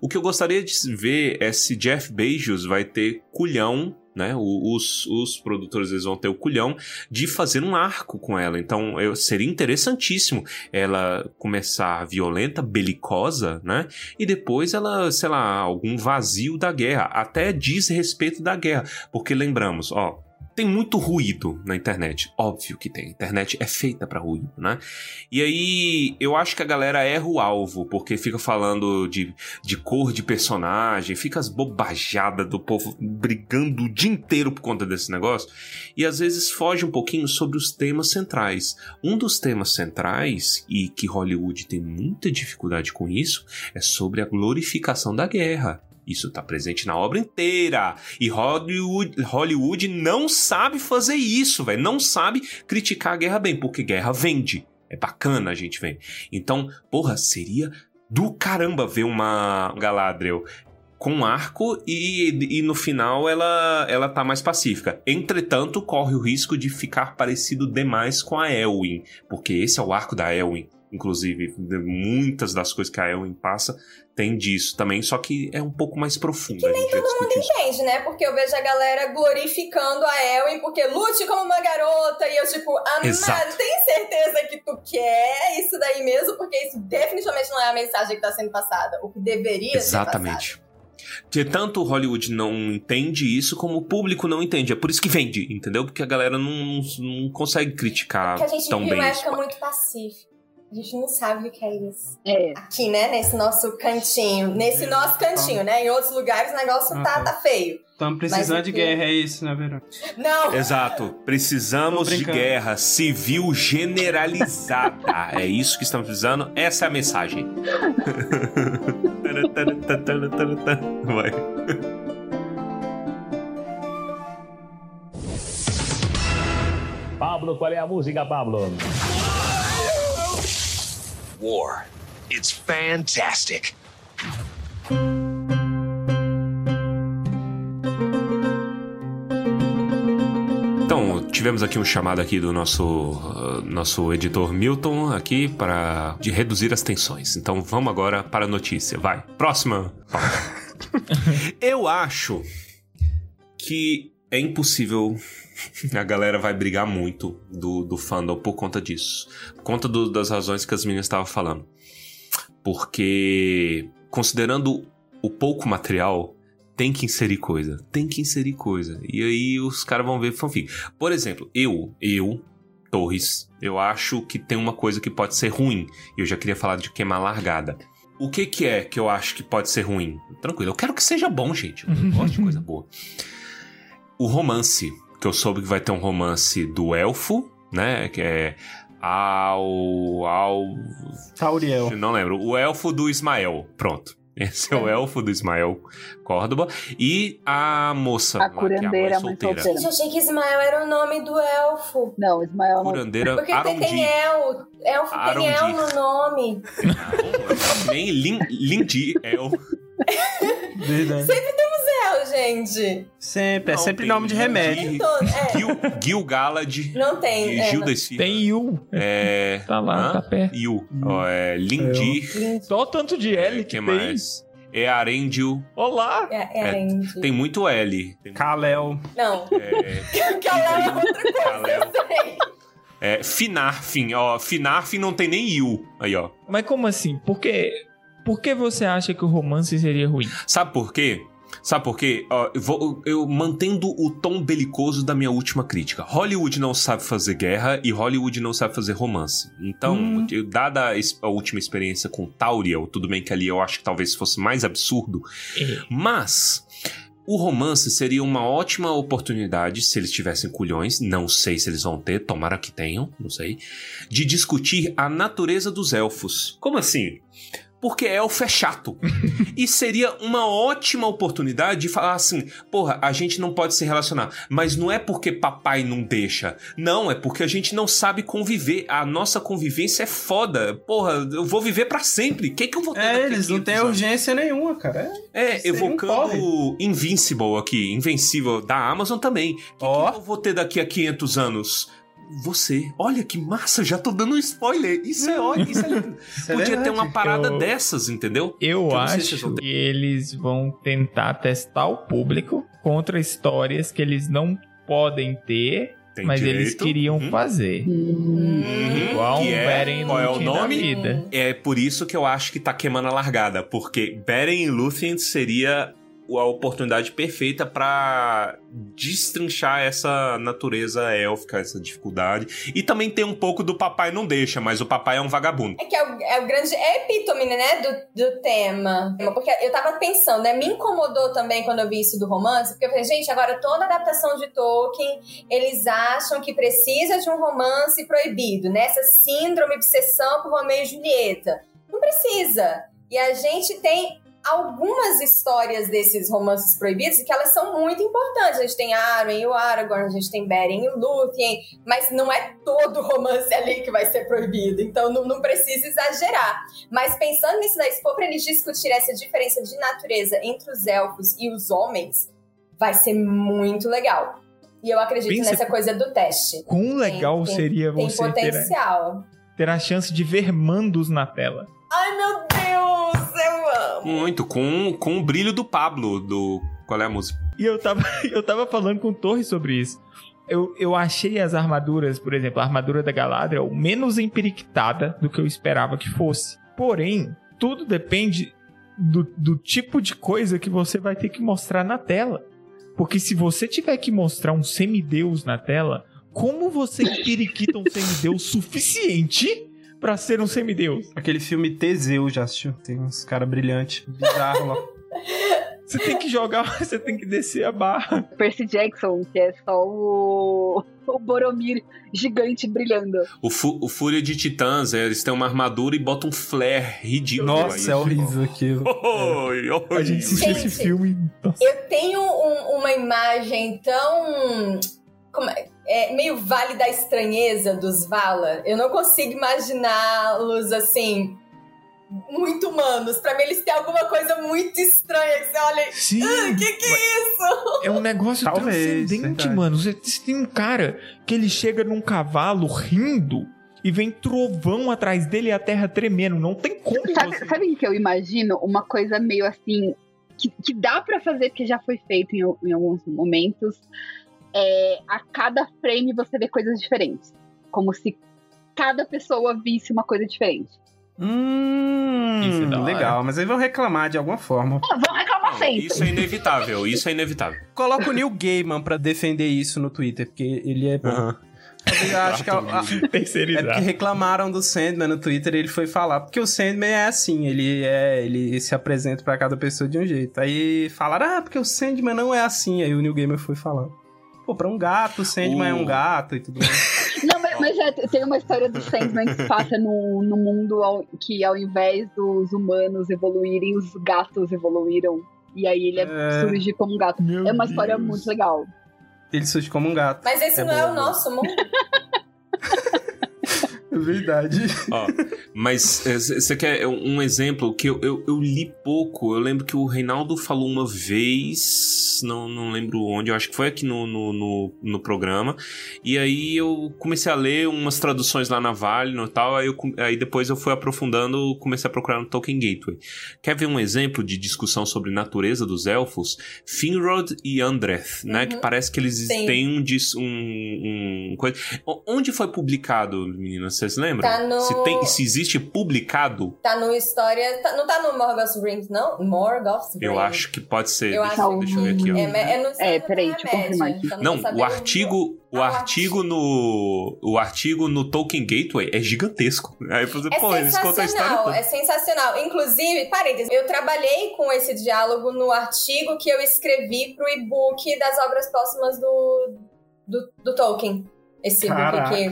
O que eu gostaria de ver é se Jeff Bezos vai ter culhão, né? Os, os produtores eles vão ter o culhão de fazer um arco com ela. Então, eu, seria interessantíssimo ela começar violenta, belicosa, né? E depois ela, sei lá, algum vazio da guerra, até diz respeito da guerra. Porque lembramos, ó. Tem muito ruído na internet. Óbvio que tem. A internet é feita pra ruído, né? E aí, eu acho que a galera erra o alvo, porque fica falando de, de cor de personagem, fica as bobajadas do povo brigando o dia inteiro por conta desse negócio. E às vezes foge um pouquinho sobre os temas centrais. Um dos temas centrais, e que Hollywood tem muita dificuldade com isso, é sobre a glorificação da guerra. Isso está presente na obra inteira. E Hollywood, Hollywood não sabe fazer isso, velho. Não sabe criticar a guerra bem, porque guerra vende. É bacana a gente ver. Então, porra, seria do caramba ver uma Galadriel com arco e, e no final ela, ela tá mais pacífica. Entretanto, corre o risco de ficar parecido demais com a Elwin, porque esse é o arco da Elwin. Inclusive, muitas das coisas que a Elwin passa tem disso também, só que é um pouco mais profundo. Que a nem todo mundo isso. entende, né? Porque eu vejo a galera glorificando a Elwin porque lute como uma garota e eu tipo, amado, Exato. tem certeza que tu quer isso daí mesmo? Porque isso definitivamente não é a mensagem que tá sendo passada. O que deveria ser passado. Exatamente. De tanto Hollywood não entende isso, como o público não entende. É por isso que vende, entendeu? Porque a galera não, não, não consegue criticar Porque a gente tão vive bem uma época muito pacífica. A gente não sabe o que é isso. É. Aqui, né? Nesse nosso cantinho. Nesse nosso cantinho, né? Em outros lugares o negócio tá, tá feio. Estamos precisando Mas de guerra, é isso, né, Verônica? Não! Exato. Precisamos de guerra civil generalizada. é isso que estamos precisando. Essa é a mensagem. Vai. Pablo, qual é a música, Pablo? War. It's fantastic. Então, tivemos aqui um chamado aqui do nosso, uh, nosso editor Milton aqui para de reduzir as tensões. Então vamos agora para a notícia. Vai. Próxima. Eu acho que é impossível. A galera vai brigar muito do, do fandom por conta disso. Por conta do- das razões que as meninas estavam falando. Porque, considerando o pouco material, tem que inserir coisa. Tem que inserir coisa. E aí os caras vão ver fanfic. Por exemplo, eu, eu, Torres, eu acho que tem uma coisa que pode ser ruim. E eu já queria falar de queimar largada. O que que é que eu acho que pode ser ruim? Tranquilo, eu quero que seja bom, gente. Eu gosto de coisa boa. O romance, que eu soube que vai ter um romance do elfo, né? Que é ao ao Tauriel. não lembro. O elfo do Ismael. Pronto. Esse é o elfo do Ismael Córdoba. E a moça. A lá, que é a curandeira, mãe a mãe solteira. solteira. Gente, achei que Ismael era o nome do elfo. Não, Ismael não. Curandeira Porque Arondi. tem El. Elfo tem El Arondi. no nome. Nem Lin, Lindi El. Verdade. Sempre El, gente. Sempre, é Não, sempre nome de remédio. Todo- é. Gil, Gil Galad. Não tem. E é, Gildas Filho. Tem Yu. É. Tá lá, hã? tá perto. Yu. É Lindir. Só o tanto de L É, que que tem. mais? É Arendil. Olá! É, é, É, Arendi. Tem muito L. Tem, Kalel. Não. é, ela é outra coisa, Kalel. eu sei. é, Finarfin. Ó, Finarfin não tem nem Yu. Aí, ó. Mas como assim? Por que, por que você acha que o romance seria ruim? Sabe por quê? Sabe por quê? Eu, eu mantendo o tom belicoso da minha última crítica. Hollywood não sabe fazer guerra e Hollywood não sabe fazer romance. Então, Hum. eu- dada a última experiência com Tauriel, tudo bem que ali eu acho que talvez fosse mais absurdo, É. mas o romance seria uma ótima oportunidade, se eles tivessem culhões, não sei se eles vão ter, tomara que tenham, não sei, de discutir a natureza dos elfos. Como assim? Porque elfo é chato. e seria uma ótima oportunidade de falar assim: porra, a gente não pode se relacionar. Mas não é porque papai não deixa. Não, é porque a gente não sabe conviver. A nossa convivência é foda. Porra, eu vou viver pra sempre. O que, que eu vou ter É, eles não 500 têm urgência nenhuma, cara. É. É, Seria um evocando Invincible aqui, Invencível da Amazon também. O que, Ó. que eu vou ter daqui a 500 anos? Você. Olha que massa, já tô dando um spoiler. Isso é ótimo, isso é lindo. Isso é Podia ter verdade. uma parada Eu- dessas, entendeu? Eu Que acho eles vão ter. que eles vão tentar testar o público contra histórias que eles não podem ter, Tem mas direito. eles queriam Uhum. fazer. Uhum. Igual um Que é- Beren qual é o nome? vida. É por isso que eu acho que tá queimando a largada, porque Beren e Lúthien seria a oportunidade perfeita pra destrinchar essa natureza élfica, essa dificuldade. E também tem um pouco do papai não deixa, mas o papai é um vagabundo. É que é o, é o grande epítome, né, do, do tema. Porque eu tava pensando, né, me incomodou também quando eu vi isso do romance, porque eu falei, gente, agora toda adaptação de Tolkien, eles acham que precisa de um romance proibido, né? Essa síndrome, obsessão por Romeu e Julieta. Não precisa. E a gente tem algumas histórias desses romances proibidos que elas são muito importantes. A gente tem Arwen e o Aragorn, a gente tem Beren e o Lúthien, mas não é todo romance ali que vai ser proibido, então não, não precisa exagerar. Mas pensando nisso daí, se for pra eles discutir essa diferença de natureza entre os elfos e os homens, vai ser muito legal. E eu acredito Pensa- nessa coisa do teste. Quão legal tem- seria Tem você ter, potencial. ter a chance de ver mandos na tela. Ai, meu Deus, eu amo. Muito, com, com o brilho do Pablo, do. Qual é a música? E eu tava, eu tava falando com o Torres sobre isso. Eu, eu achei as armaduras, por exemplo, a armadura da Galadriel menos empiriquitada do que eu esperava que fosse. Porém, tudo depende do, do tipo de coisa que você vai ter que mostrar na tela. Porque se você tiver que mostrar um semideus na tela, como você empiriquita um semideus suficiente pra ser um semideus? Aquele filme Teseu, já assistiu? Tem uns caras brilhantes, bizarros lá. Você tem que jogar, você tem que descer a barra. Percy Jackson, que é só o, o Boromir gigante brilhando. O, Fu- o Fúria de Titãs, é, eles têm uma armadura e botam um flare ridículo. Nossa, é aí. horrível aquilo. Oi, oi. A gente assistiu esse filme. Nossa. Eu tenho um- uma imagem tão. como é- é, meio Vale da Estranheza dos Vala. Eu não consigo imaginá-los assim. Muito humanos. Pra mim, eles têm alguma coisa muito estranha que você olha e. Sim. Ah, que que é isso? É um negócio Talvez, transcendente, verdade. mano. Você você tem um cara que ele chega num cavalo rindo e vem trovão atrás dele e a terra tremendo. Não tem como Sabe, você... sabe o que eu imagino? Uma coisa meio assim. Que, que dá pra fazer, porque já foi feito em, em alguns momentos. É, a cada frame você vê coisas diferentes. Como se cada pessoa visse uma coisa diferente. Hum, Isso é legal, mas aí vão reclamar de alguma forma. Ah, vão reclamar Não, sempre. isso é inevitável, isso é inevitável. Coloca o Neil Gaiman pra defender isso no Twitter, porque ele é bom. Eu acho que a- a- é porque reclamaram do Sandman no Twitter e ele foi falar. Porque o Sandman é assim, ele é. Ele se apresenta pra cada pessoa de um jeito. Aí falaram, ah, porque o Sandman não é assim. Aí o Neil Gaiman foi falar. Pô, pra um gato, o Sandman é um gato e tudo mais. Não, mas, mas é, tem uma história do Sandman que se passa no, no mundo ao- que ao invés dos humanos evoluírem, os gatos evoluíram. E aí ele é, É. surge como um gato. Meu É uma história Deus. muito legal. Ele surge como um gato. Mas esse É não é o nosso mundo. Verdade. Ó, mas você quer um exemplo que eu, eu, eu li pouco. Eu lembro que o Reinaldo falou uma vez, não, não lembro onde, eu acho que foi aqui no, no, no, no programa. E aí eu comecei a ler umas traduções lá na Vale e tal. Aí, eu, aí depois eu fui aprofundando, comecei a procurar no Tolkien Gateway. Quer ver um exemplo de discussão sobre natureza dos elfos? Finrod e Andreth, né? Uhum. Que parece que eles Sim. têm um, dis- um, um coisa. Onde foi publicado, meninas? Vocês lembram? Tá no- se, tem, se existe publicado, Tá no História. tá- não tá no Morgoth's Rings, não? Morgoth's Rings. eu acho que pode ser. Eu deixa, acho deixa eu ver aqui, ó. É, é, no É, peraí, deixa eu confirmar aqui. Não, saber o artigo, o Ah, o artigo no, o artigo no Tolkien Gateway é gigantesco. Aí você, É pô, eles contam a história sensacional, toda. é sensacional. Inclusive, parênteses, eu trabalhei com esse diálogo no artigo que eu escrevi pro e-book das obras próximas do, do, do Tolkien. Esse e-book aqui.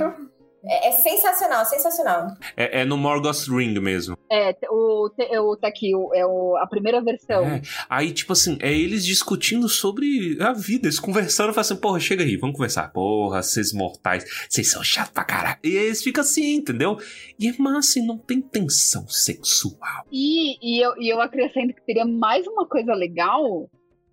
É, é sensacional, sensacional. É, é no Morgoth's Ring mesmo. É, o, te- o, tá aqui, o- é o, a primeira versão. É. Aí, tipo assim, é eles discutindo sobre a vida, eles conversando, falam assim, porra, chega aí, vamos conversar. Porra, vocês mortais, vocês são chatos pra caralho. E eles ficam assim, entendeu? E é massa e não tem tensão sexual. E, e, eu, e eu acrescento que teria mais uma coisa legal,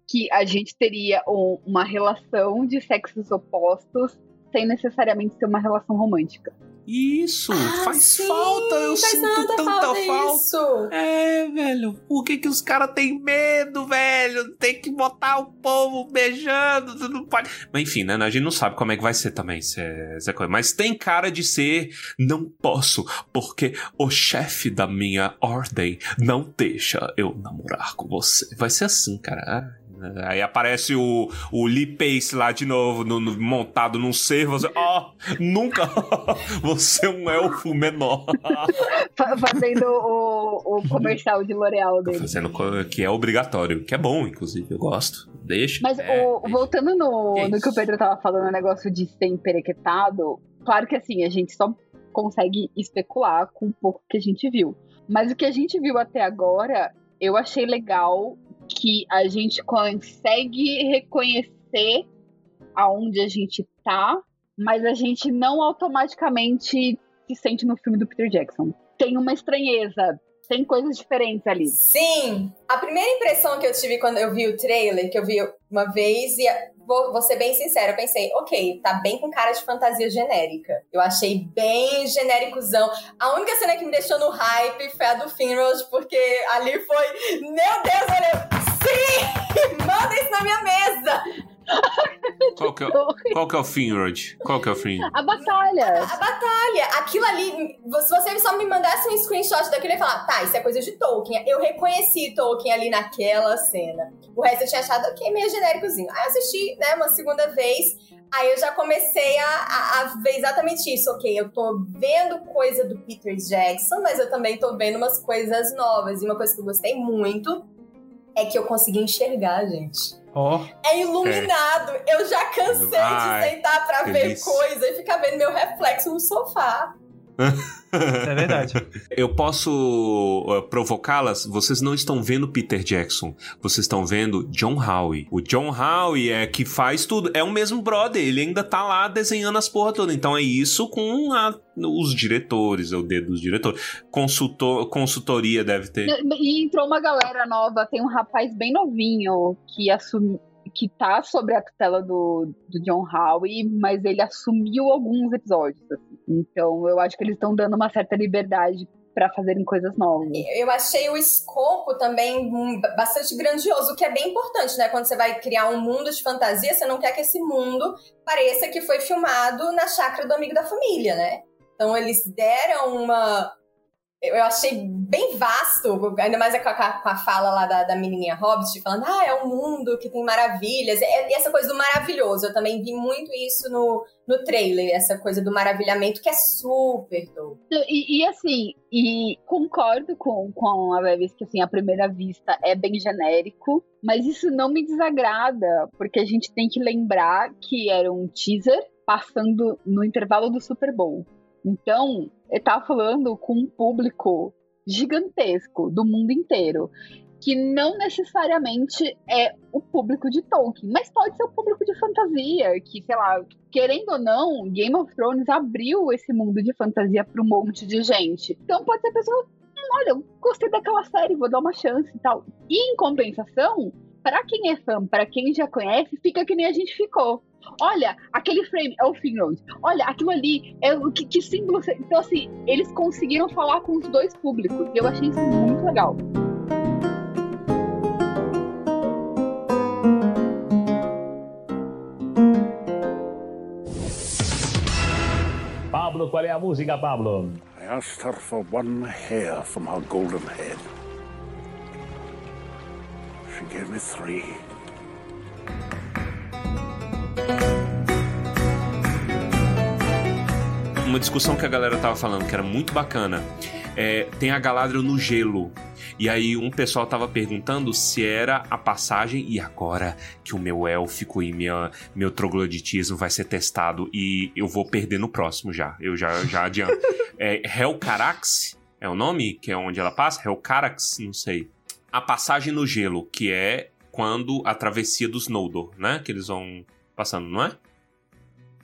que a gente teria um- uma relação de sexos opostos sem necessariamente ser uma relação romântica. Isso, Ah, faz sim, falta, eu faz sinto tanta tanta falta. Isso. É, velho, por que que os caras têm medo, velho? Tem que botar o povo beijando, tu não pode... Mas enfim, né, a gente não sabe como é que vai ser também, se é, se é coisa. Mas tem cara de ser, não posso, porque o chefe da minha ordem não deixa eu namorar com você. Vai ser assim, cara. Ah, Aí aparece o, o Lee Pace lá de novo, no- no- montado num cervo. Você, ó, nunca! Você é um elfo menor. Fa- Fazendo o, o comercial de L'Oreal dele. Fazendo que é obrigatório, que é bom, inclusive, eu gosto. Deixa. Mas é, o- deixa. voltando no, Que no que o? Pedro tava falando, o negócio de ser emperequetado, claro que assim, a gente só consegue especular com um pouco que a gente viu. Mas o que a gente viu até agora, eu achei legal que a gente consegue reconhecer aonde a gente tá, mas a gente não automaticamente se sente no filme do Peter Jackson. Tem uma estranheza, tem coisas diferentes ali. Sim! A primeira impressão que eu tive quando eu vi o trailer, que eu vi uma vez, e vou, vou ser bem sincera, eu pensei, ok, tá bem com cara de fantasia genérica. Eu achei bem genéricozão. A única cena que me deixou no hype foi a do Finrod, porque ali foi, meu Deus, olha, sim! Manda isso na minha mesa! Qual que é, qual que é o Finrod? Qual que é o Finrod? A batalha. A batalha, aquilo ali, se você só me mandasse um screenshot daquilo, eu ia falar, tá, isso é coisa de Tolkien. Eu reconheci Tolkien ali naquela cena. O resto eu tinha achado, ok, meio genéricozinho. Aí eu assisti, né, uma segunda vez, aí eu já comecei a, a, a ver exatamente isso. Ok, eu tô vendo coisa do Peter Jackson, mas eu também tô vendo umas coisas novas. E uma coisa que eu gostei muito é que eu consegui enxergar, gente. Ó. É iluminado. Eu já cansei Ai, de sentar pra ver delícia. coisa e ficar vendo meu reflexo no sofá. É verdade. Eu posso uh, provocá-las? Vocês não estão vendo Peter Jackson, vocês estão vendo John Howe. O John Howe é que faz tudo, é o mesmo brother, ele ainda tá lá desenhando as porra toda. Então é isso com a- os diretores, é o dedo dos diretores. Consultor, consultoria deve ter. E entrou uma galera nova, tem um rapaz bem novinho que assumiu. Que tá sobre a tutela do, do John Howe, mas ele assumiu alguns episódios. assim. Então eu acho que eles estão dando uma certa liberdade pra fazerem coisas novas. Eu achei o escopo também bastante grandioso, o que é bem importante, né? Quando você vai criar um mundo de fantasia, você não quer que esse mundo pareça que foi filmado na chácara do amigo da família, né? Então eles deram uma. Eu achei bem vasto, ainda mais com a, com a fala lá da, da menininha Hobbit, falando, ah, é um mundo que tem maravilhas. E essa coisa do maravilhoso, eu também vi muito isso no, no trailer, essa coisa do maravilhamento, que é super dope. E, e, assim, e concordo com, com a Bevis que assim, a primeira vista é bem genérico, mas isso não me desagrada, porque a gente tem que lembrar que era um teaser passando no intervalo do Super Bowl. Então, ele tava falando com um público gigantesco do mundo inteiro. Que não necessariamente é o público de Tolkien, mas pode ser o público de fantasia, que, sei lá, querendo ou não, Game of Thrones abriu esse mundo de fantasia para um monte de gente. Então pode ser a pessoa, "Hum, olha, eu gostei daquela série, vou dar uma chance e tal. E em compensação, para quem é fã, para quem já conhece, fica que nem a gente ficou. Olha, aquele frame é o Finrod. Olha, aquilo ali é o que, que símbolo. Então, assim, eles conseguiram falar com os dois públicos. E eu achei isso muito legal. Pablo, qual é a música, Pablo? I asked her for one hair from her golden head. She gave me three. Uma discussão que a galera tava falando que era muito bacana. É, tem a Galadriel no gelo. E aí um pessoal tava perguntando se era a passagem e agora que o meu élfico e minha, meu trogloditismo vai ser testado e eu vou perder no próximo já. Eu já, já adianto. é Helcarax é o nome que é onde ela passa? Helcarax, não sei. A passagem no gelo, que é quando a travessia dos Noldor, né? Que eles vão passando, não é?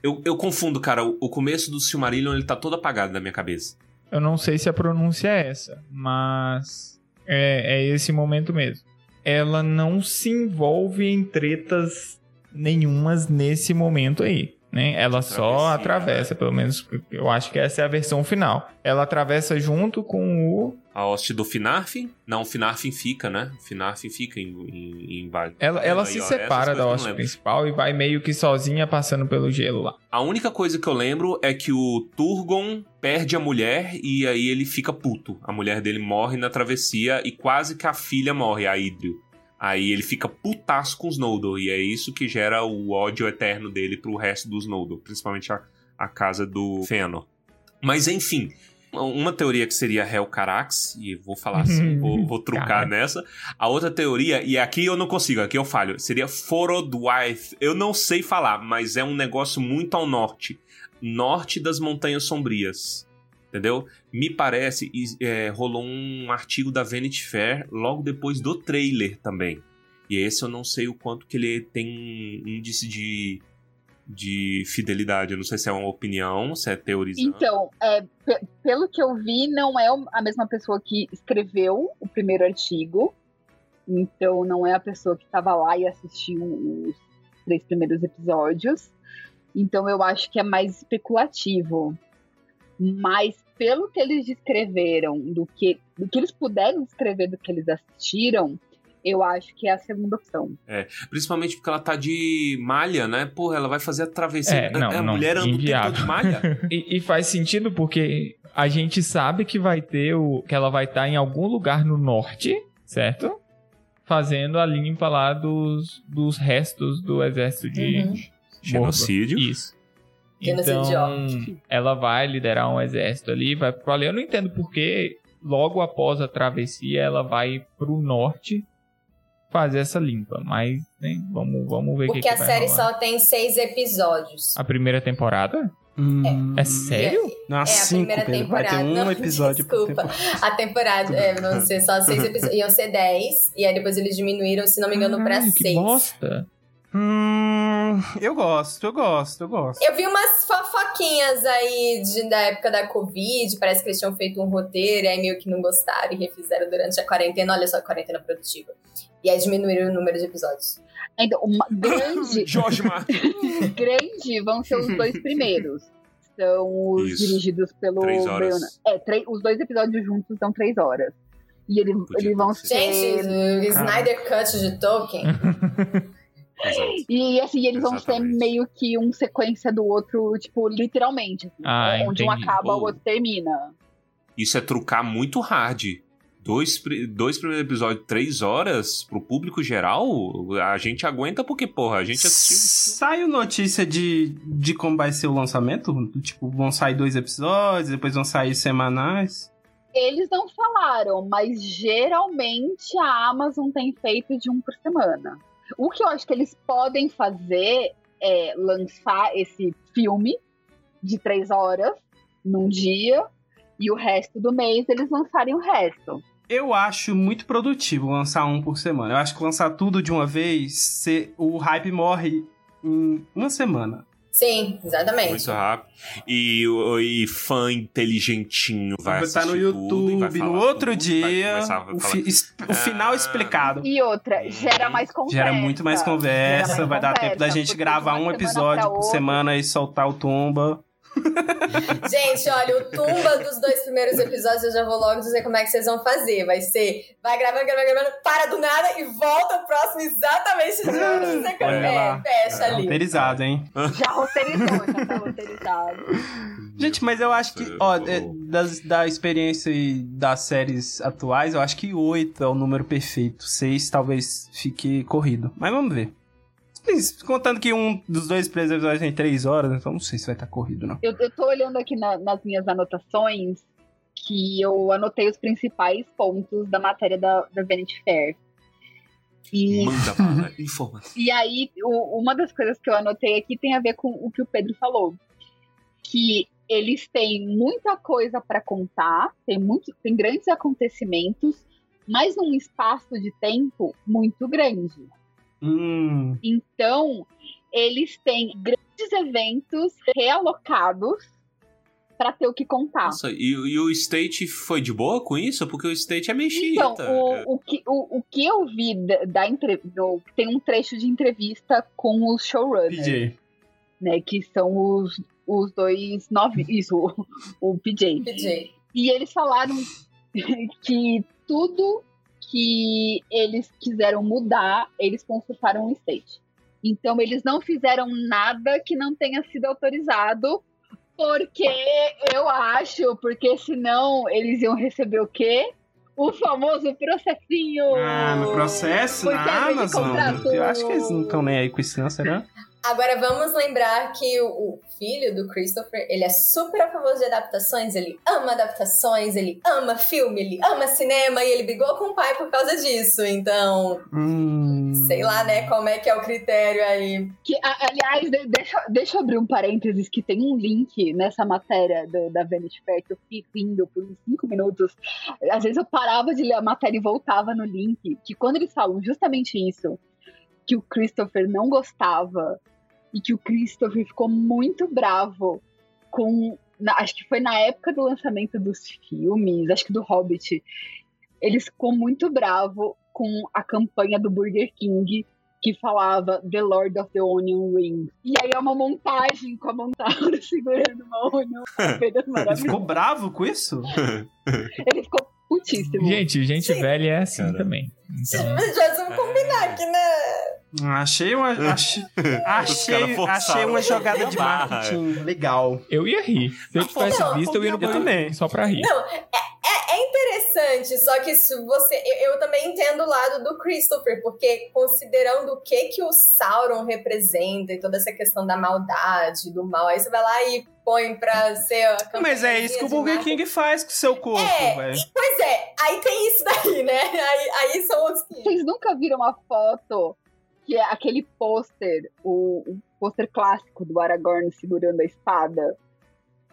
Eu, eu confundo, cara. O, o começo do Silmarillion, ele tá todo apagado na minha cabeça. Eu não sei se a pronúncia é essa, mas é, é esse momento mesmo. Ela não se envolve em tretas nenhumas nesse momento aí. Né? Ela só atravessa, pelo menos eu acho que essa é a versão final. Ela atravessa junto com o. A hoste do Finarfin? Não, o Finarfin fica, né? O Finarfin fica em, em, em Ela, ela se separa da hoste principal e vai meio que sozinha passando pelo gelo lá. A única coisa que eu lembro é que o Turgon perde a mulher e aí ele fica puto. A mulher dele morre na travessia e quase que a filha morre, a Idril. Aí ele fica putaço com os Noldor e é isso que gera o ódio eterno dele pro resto dos Noldor, principalmente a, a casa do Fëanor. Mas enfim, uma teoria que seria Helcarax, e vou falar assim, vou, vou trucar nessa. A outra teoria, e aqui eu não consigo, aqui eu falho, seria Forodwaith. Eu não sei falar, mas é um negócio muito ao norte. Norte das Montanhas Sombrias. Entendeu? Me parece, é, rolou um artigo da Vanity Fair logo depois do trailer também. E esse eu não sei o quanto que ele tem um índice de, de fidelidade. Eu não sei se é uma opinião, se é teorizando. Então, é, pe- pelo que eu vi, não é a mesma pessoa que escreveu o primeiro artigo. Então, não é a pessoa que estava lá e assistiu os três primeiros episódios. Então, eu acho que é mais especulativo. Mas, pelo que eles descreveram, do que, do que eles puderam descrever do que eles assistiram, eu acho que é a segunda opção. É, principalmente porque ela tá de malha, né? Porra, ela vai fazer a travessia. É, não, a não, mulher anda de malha. E, e faz sentido porque a gente sabe que vai ter o. que ela vai estar em algum lugar no norte, certo? Fazendo a limpa lá dos, dos restos do exército de. Uhum. Genocídio. Isso. Genocídio. Então, ela vai liderar um exército ali, vai pro ali. Eu não entendo porque logo após a travessia ela vai pro norte fazer essa limpa, mas né, vamos, vamos ver o que, Porque que a vai série rolar. só tem seis episódios. A primeira temporada? Hum, É sério? Não, É a cinco, primeira Pedro. Vai ter temporada. um Não, episódio por desculpa. temporada. A temporada é, vão ser só seis episódios. Iam ser dez. E aí depois eles diminuíram, se não me engano, pra Caralho, que seis. bosta. Hum, eu gosto, eu gosto, eu gosto. Eu vi umas fofoquinhas aí de- da época da Covid, parece que eles tinham feito um roteiro, e aí meio que não gostaram e refizeram durante a quarentena. Olha só a quarentena produtiva. E aí diminuíram o número de episódios. Então, uma grande, Jorge Martin. grande vão ser os dois primeiros. São os Isso. dirigidos pelo Três horas. É, três- os dois episódios juntos são três horas. E eles, eles vão ser. Gente, o Snyder Cut de Tolkien. Exato. E assim, eles vão ser Exatamente. meio que um sequência do outro, tipo, literalmente. assim, Ah, onde um entendi. acaba, o Oh. outro termina. Isso é trucar muito hard. Dois, dois primeiros episódios, três horas, pro público geral, a gente aguenta porque, porra, a gente assistiu. Saiu notícia de, de como vai ser o lançamento? Do Tipo, vão sair dois episódios, depois vão sair semanais. Eles não falaram, mas geralmente a Amazon tem feito de um por semana. O que eu acho que eles podem fazer é lançar esse filme de três horas num dia e o resto do mês eles lançarem o resto. Eu acho muito produtivo lançar um por semana. Eu acho que lançar tudo de uma vez, cê- o hype morre em uma semana. Sim, exatamente. Muito rápido. E, o- e fã inteligentinho vai Vai estar assistir no tudo vai YouTube, no outro tudo, vai dia, a o, fi- es- o final Ah. explicado. E outra, gera mais conversa. Gera muito mais conversa, mais vai dar tempo da conversa, gente gravar um episódio por semana e soltar o tumba. Gente, olha, o tumba dos dois primeiros episódios eu já vou logo dizer como é que vocês vão fazer. Vai ser, vai gravando, gravando, gravando, para do nada e volta o próximo exatamente de onde você. É, fecha ali. Roteirizado, hein? Já roteirizou, já tá roteirizado. Gente, mas eu acho que, ó, é, das, da experiência e das séries atuais, eu acho que oito é o número perfeito. Seis talvez fique corrido. Mas vamos ver. Contando que um dos dois primeiros episódios tem três horas, então não sei se vai estar corrido, não. Eu, eu tô olhando aqui na- nas minhas anotações que eu anotei os principais pontos da matéria da, da Vanity Fair. E, Manda bala, informação. e aí, o- uma das coisas que eu anotei aqui tem a ver com o que o Pedro falou. Que eles têm muita coisa para contar, tem, muito, tem grandes acontecimentos, mas num espaço de tempo muito grande. Hum. Então, eles têm grandes eventos realocados para ter o que contar. Nossa, e, e o State foi de boa com isso? Porque o State é meio Então, o, o, que, o, o que eu vi da, da no- tem um trecho de entrevista com os showrunners, PJ. né? Que são os, os dois nove. Isso, o, o PJ. PJ. E eles falaram que tudo que eles quiseram mudar, eles consultaram o state. Então eles não fizeram nada que não tenha sido autorizado, porque eu acho, porque senão eles iam receber o quê? O famoso processinho. Ah, no processo na de Amazon. Eu acho que eles não estão nem aí com isso, não, será? Agora vamos lembrar que o, filho do Christopher, ele é super a favor de adaptações, ele ama adaptações, ele ama filme, ele ama cinema e ele brigou com o pai por causa disso. Então, Hum. sei lá, né, como é que é o critério aí. Que, aliás, de- deixa, deixa eu abrir um parênteses que tem um link nessa matéria do- da Vanity Fair que eu fiquei rindo por uns cinco minutos. Às vezes eu parava de ler a matéria e voltava no link. Que quando eles falam justamente isso, que o Christopher não gostava e que o Christopher ficou muito bravo com. na- acho que foi na época do lançamento dos filmes, acho que do Hobbit. Ele ficou muito bravo com a campanha do Burger King que falava The Lord of the Onion Ring. E aí é uma montagem com a montagem segurando uma onion. Ele ficou bravo com isso? Ele ficou putíssimo. Gente, gente velha é assim também. Então, Já vamos combinar aqui, né? Achei uma. Achei, achei, achei uma jogada de marketing legal. eu ia rir. Se eu tivesse Não, visto, eu ia no banheiro também. só pra rir. Não, é, é, é interessante, só que se você. Eu, eu também entendo o lado do Christopher, porque considerando o que, que o Sauron representa e toda essa questão da maldade, do mal, aí você vai lá e põe pra ser. a Mas é isso que o Burger marketing. King faz com o seu corpo, É, velho. pois é, aí tem isso daí, né? Aí, aí são os que. Vocês nunca viram uma foto que é aquele pôster, o, o pôster clássico do Aragorn segurando a espada?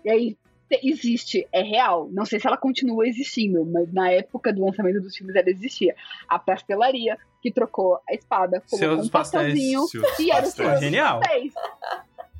E aí existe, é real. Não sei se ela continua existindo, mas na época do lançamento dos filmes ela existia. A pastelaria que trocou a espada, colocou Seus um pastéis. pastelzinho Seus e era o seu Genial. pastéis.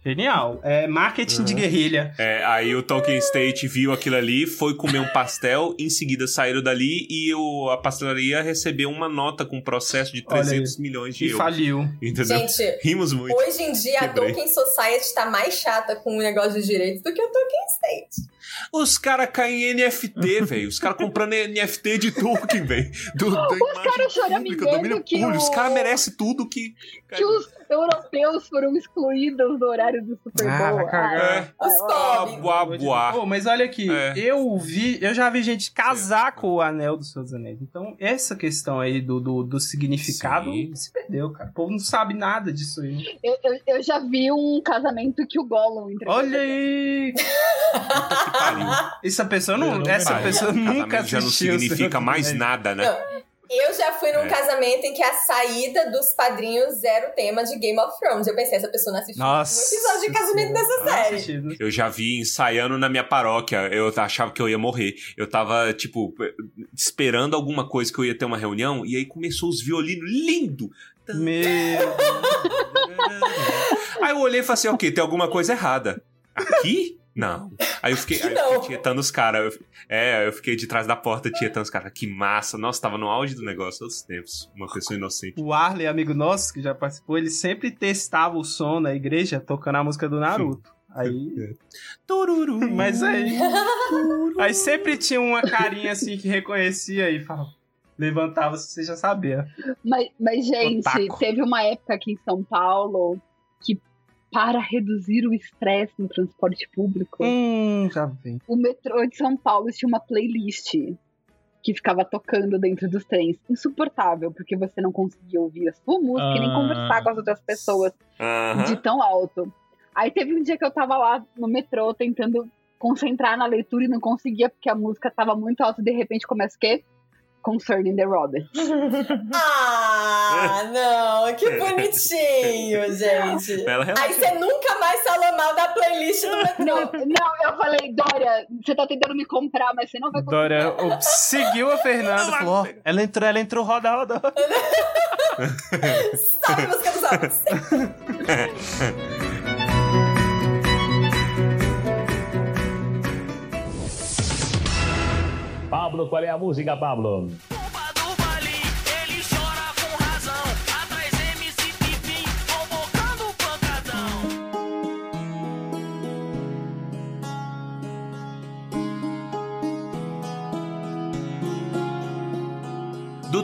Genial. É marketing de Uhum. guerrilha. É, aí o Tolkien State viu aquilo ali, foi comer um pastel, em seguida saíram dali e o, a pastelaria recebeu uma nota com processo de Olha 300 milhões de E euros. falhou. Entendeu? Gente, Rimos muito. Hoje em dia, Quebrei. a Tolkien Society tá mais chata com o negócio de direitos do que o Tolkien State. Os caras caem em NFT, velho. Os caras comprando NFT de Tolkien, velho. Imagem caras choramingando que público. Os o- caras merecem tudo que... Que os europeus foram excluídos do horário do Super Ah, Bowl. vai cagar. É. Os Kobe. buá, buá. Pô, mas olha aqui, É. eu vi, eu já vi gente casar com o anel dos seus anéis. Então, essa questão aí do, do, do significado Sim. se perdeu, cara. O povo não sabe nada disso aí. Eu, eu, eu já vi um casamento que o Gollum entregou. Olha aí! Pariu. Essa pessoa não. Não, essa Pariu. pessoa nunca Casamento já não assistiu significa mais nada, né? Não. Eu já fui num É. casamento em que a saída dos padrinhos era o tema de Game of Thrones. Eu pensei, essa pessoa não assistiu Nossa. um episódio de casamento dessa série. assistido. Eu já vi ensaiando na minha paróquia. Eu achava que eu ia morrer. Eu tava, tipo, esperando alguma coisa que eu ia ter uma reunião. E aí começou os violinos lindo. Meu. Aí eu olhei e falei assim: ok, tem alguma coisa errada. Aqui? Não. Aí eu fiquei, aí eu fiquei tietando os caras. Eu- É, eu fiquei de trás da porta tietando os caras. Que massa. Nossa, tava no auge do negócio, outros tempos. Uma pessoa inocente. O Arley, amigo nosso, que já participou, ele sempre testava o som na igreja tocando a música do Naruto. Aí. Tururu. Mas aí. Aí sempre tinha uma carinha assim que reconhecia e falava. Levantava se você já sabia. Mas, mas, gente, Otaku. teve uma época aqui em São Paulo que, para reduzir o estresse no transporte público, Hum, já vem. o metrô de São Paulo tinha uma playlist que ficava tocando dentro dos trens. Insuportável, porque você não conseguia ouvir a sua música e nem Ah. conversar com as outras pessoas de tão alto. Aí teve um dia que eu tava lá no metrô tentando concentrar na leitura e não conseguia porque a música tava muito alta e de repente começa o quê? Concerning the Robert. Ah, não, que bonitinho, gente. Aí você nunca mais falou mal da playlist do metrô. Não, não, eu falei, Dória, você tá tentando me comprar, mas você não vai conseguir. Dória ó, seguiu a Fernanda falou: ela entrou, ela entrou, roda, roda. Salve música dos homens. Pablo, qual é a música, Pablo?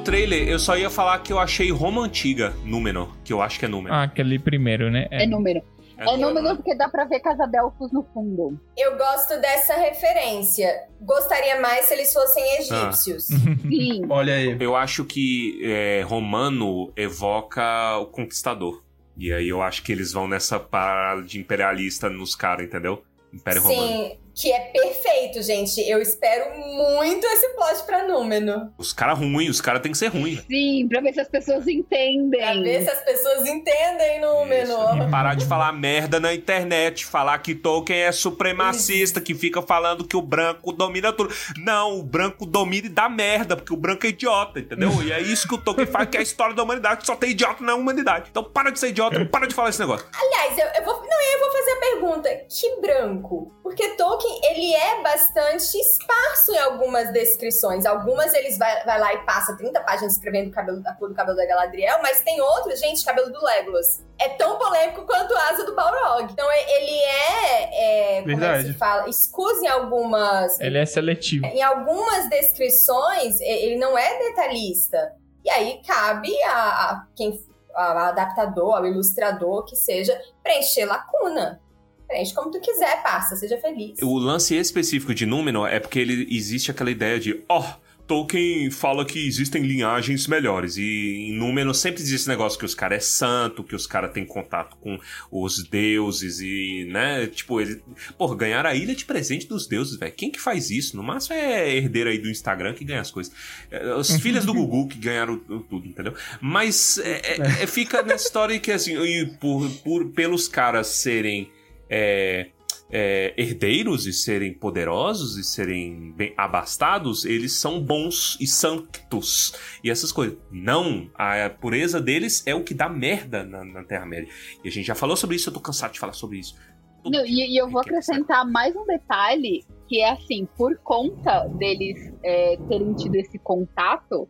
Trailer, eu só ia falar que eu achei Roma Antiga, Númenor, que eu acho que é Númenor. Ah, aquele primeiro, né? É número. É número porque dá pra ver Casa Delfos no fundo. Eu gosto dessa referência. Gostaria mais se eles fossem egípcios. Sim. Olha aí. Eu acho que é, romano evoca o conquistador. E aí eu acho que eles vão nessa parada de imperialista nos caras, entendeu? Império Romano. Sim, que é perfeito, gente. Eu espero muito esse plot pra Númenor. Os caras ruins, os caras têm que ser ruins. Sim, pra ver se as pessoas entendem. Pra ver se as pessoas entendem Númenor. E parar de falar merda na internet, falar que Tolkien é supremacista, que fica falando que o branco domina tudo. Não, o branco domina e dá merda, porque o branco é idiota, entendeu? E é isso que o Tolkien faz, que é a história da humanidade, que só tem idiota na humanidade. Então para de ser idiota, para de falar esse negócio. Aliás, eu, eu vou. Não, eu vou fazer a pergunta: que branco? Porque Tolkien, ele é bastante esparso em algumas descrições. Algumas eles vai, vai lá e passa 30 páginas escrevendo o cabelo, a cor do cabelo da Galadriel, mas tem outros, gente, cabelo do Legolas. É tão polêmico quanto a asa do Balrog. Então ele é. é como é que Verdade. se fala? Escusa em algumas. Ele é seletivo. Em algumas descrições, ele não é detalhista. E aí cabe a, a quem a- a adaptador, ao ilustrador, que seja, preencher lacuna. Preenche como tu quiser, parça, seja feliz. O lance específico de Númenor é porque ele existe aquela ideia de, ó, Tolkien fala que existem linhagens melhores. E em Númenor sempre existe esse negócio que os caras é santo, que os caras têm contato com os deuses e, né? Tipo, ele. Pô, ganhar a ilha de presente dos deuses, velho. Quem que faz isso? No máximo é herdeiro aí do Instagram que ganha as coisas. É, As filhas do Gugu que ganharam tudo, entendeu? Mas é, é- é- fica nessa história que, assim, e por, por- pelos caras serem. É, é, herdeiros e serem poderosos e serem bem abastados, eles são bons e santos e essas coisas. Não, a pureza deles é o que dá merda na, na Terra-média. E a gente já falou sobre isso, eu tô cansado de falar sobre isso. Não, e, e eu vou acrescentar mais um detalhe, que é assim, por conta deles é, terem tido esse contato,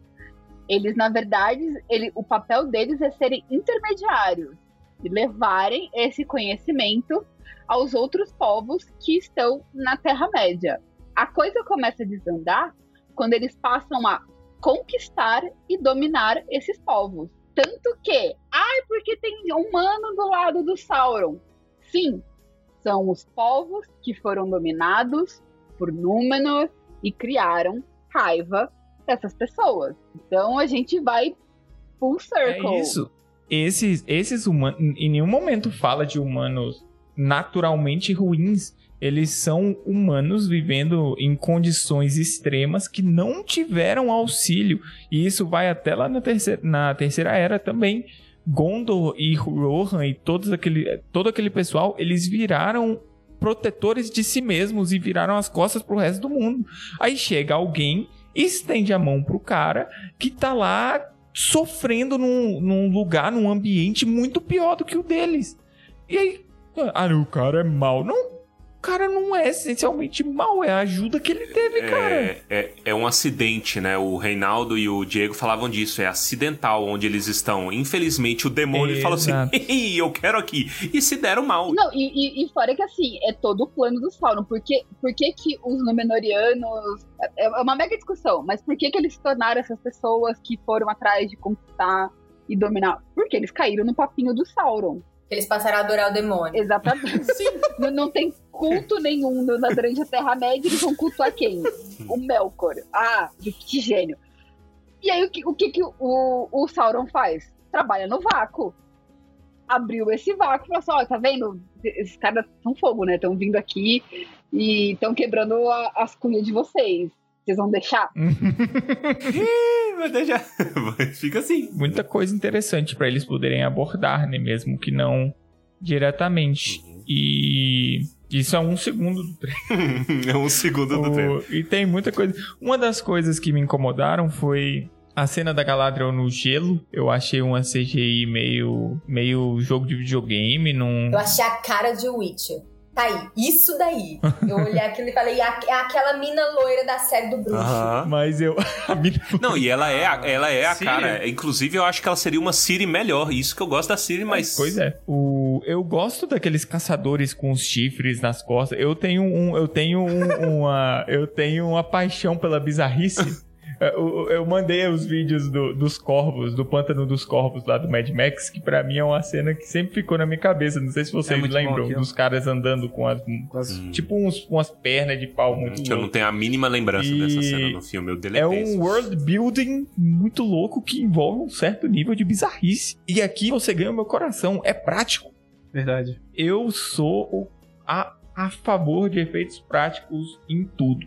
eles, na verdade, ele, o papel deles é serem intermediários e levarem esse conhecimento aos outros povos que estão na Terra-média. A coisa começa a desandar quando eles passam a conquistar e dominar esses povos. Tanto que, ai, porque tem humano do lado do Sauron. Sim, são os povos que foram dominados por Númenor e criaram raiva dessas pessoas. Então a gente vai full circle. É isso. Esses, esses humanos. Em nenhum momento fala de humanos naturalmente ruins. Eles são humanos vivendo em condições extremas que não tiveram auxílio. E isso vai até lá na terceira, na terceira era também. Gondor e Rohan e todos aquele, todo aquele pessoal, eles viraram protetores de si mesmos e viraram as costas pro resto do mundo. Aí chega alguém, estende a mão pro cara que tá lá sofrendo num, num lugar, num ambiente muito pior do que o deles. E aí, ah, o cara é mal. Não, o cara não é essencialmente mal, é a ajuda que ele teve, cara. É, é, é um acidente, né? O Reinaldo e o Diego falavam disso. É acidental onde eles estão. Infelizmente, o demônio fala assim: Exato. "Ei, eu quero aqui. E se deram mal. Não, e, e, e fora que assim, é todo o plano do Sauron. Por que, por que, que os Númenóreanos. É é uma mega discussão, mas por que, que eles se tornaram essas pessoas que foram atrás de conquistar e dominar? Porque eles caíram no papinho do Sauron. Eles passaram a adorar o demônio. Exatamente. não, não tem culto nenhum na durante a Terra-média, eles vão cultuar quem? O Melkor. Ah, que, que gênio. E aí, o que o, que, que o, o Sauron faz? Trabalha no vácuo. Abriu esse vácuo e falou assim: ó, tá vendo? Esses caras são fogo, né? Estão vindo aqui e estão quebrando a- as cunhas de vocês. Vocês vão deixar? Mas deixa. Fica assim. Muita coisa interessante pra eles poderem abordar, né? Mesmo que não diretamente. E isso é um segundo do trailer. é um segundo do O- trailer. E tem muita coisa. Uma das coisas que me incomodaram foi a cena da Galadriel no gelo. Eu achei uma CGI meio, meio jogo de videogame. Num... Eu achei a cara de Witcher. Tá aí, isso daí. Eu olhei aquilo e falei, "A- é aquela mina loira da série do bruxo. Mas eu. Não, e ela é a, ela é a cara. Inclusive, eu acho que ela seria uma Siri melhor. Isso que eu gosto da Siri, mas. Pois é. O, eu gosto daqueles caçadores com os chifres nas costas. Eu tenho um, eu tenho um- uma, eu tenho uma paixão pela bizarrice. Eu, eu mandei os vídeos do- dos corvos, do pântano dos corvos lá do Mad Max, que pra mim é uma cena que sempre ficou na minha cabeça. Não sei se vocês É lembram dos caras andando com as, tipo uns, umas pernas de pau muito eu não tenho a mínima lembrança E dessa cena no filme. Eu É deletei um isso. world building muito louco que envolve um certo nível de bizarrice. E aqui você ganha o meu coração. É prático. Verdade. Eu sou a, a favor de efeitos práticos em tudo.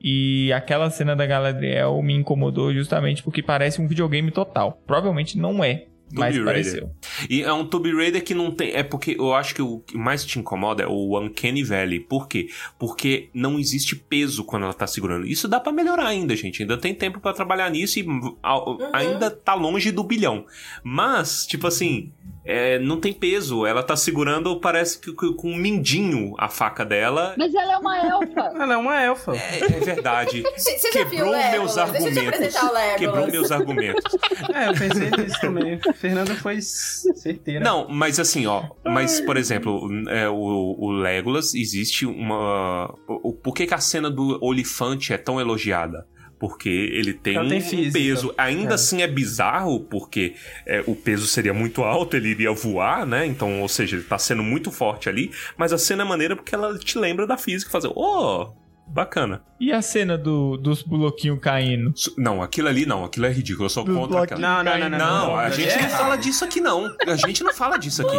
E aquela cena da Galadriel me incomodou justamente porque parece um videogame total. Provavelmente não é, mas Tomb Raider. pareceu. E é um Tomb Raider que não tem. É porque eu acho que o que mais te incomoda é o Uncanny Valley. Por quê? Porque não existe peso quando ela tá segurando. Isso dá pra melhorar ainda, gente. Ainda tem tempo pra trabalhar nisso e a- ainda tá longe do bilhão. Mas, tipo assim. É, não tem peso. Ela tá segurando, parece que com um mindinho a faca dela. Mas ela é uma elfa. Ela é uma elfa. É, é verdade. Você já viu Quebrou meus Deixa eu te argumentos. apresentar o Legolas. Quebrou meus argumentos. É, eu pensei nisso também. Fernanda foi certeira. Não, mas assim, ó. Mas, por exemplo, é, o, o Legolas existe uma. O, o- por que, que a cena do Olifante é tão elogiada? Porque ele tem um, um física. peso. Ainda É. assim é bizarro, porque é, o peso seria muito alto, ele iria voar, né? Então, ou seja, ele tá sendo muito forte ali. Mas a cena é maneira porque ela te lembra da física. Fazer, oh, bacana. E a cena do, dos bloquinhos caindo? Não, aquilo ali não, aquilo é ridículo. Eu sou Dos contra aquela. Não, não, não, não. Não, a gente é não fala disso aqui, não. A gente não fala disso aqui.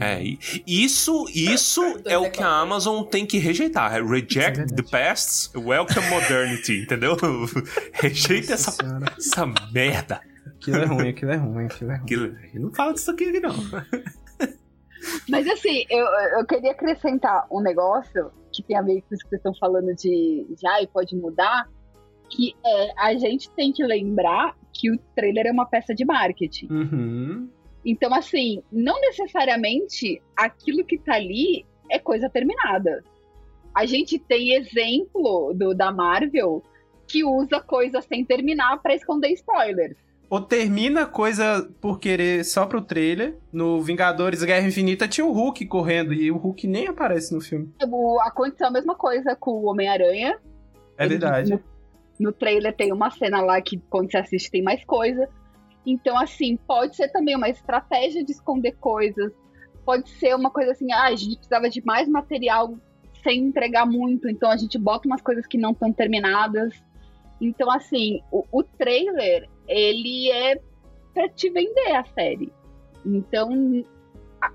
É, isso, isso é o que a Amazon tem que rejeitar. É Reject the past, welcome modernity, entendeu? Rejeita essa, essa merda. Aquilo é ruim, aquilo é ruim, aquilo é ruim. Aquilo, não fala disso aqui, não. Mas assim, eu, eu queria acrescentar um negócio que tem a ver com isso que vocês estão falando de já e pode mudar, que é a gente tem que lembrar que o trailer é uma peça de marketing. Uhum. Então, assim, não necessariamente aquilo que tá ali é coisa terminada. A gente tem exemplo do, da Marvel que usa coisas sem terminar pra esconder spoilers. Ou termina coisa por querer só pro trailer. No Vingadores Guerra Infinita tinha o Hulk correndo e o Hulk nem aparece no filme. O- aconteceu a mesma coisa com o Homem-Aranha. É Ele- verdade. No, no trailer tem uma cena lá que quando você assiste tem mais coisa. Então, assim, pode ser também uma estratégia de esconder coisas. Pode ser uma coisa assim, ah, a gente precisava de mais material sem entregar muito, então a gente bota umas coisas que não estão terminadas. Então, assim, o, o trailer, ele é pra te vender a série. Então,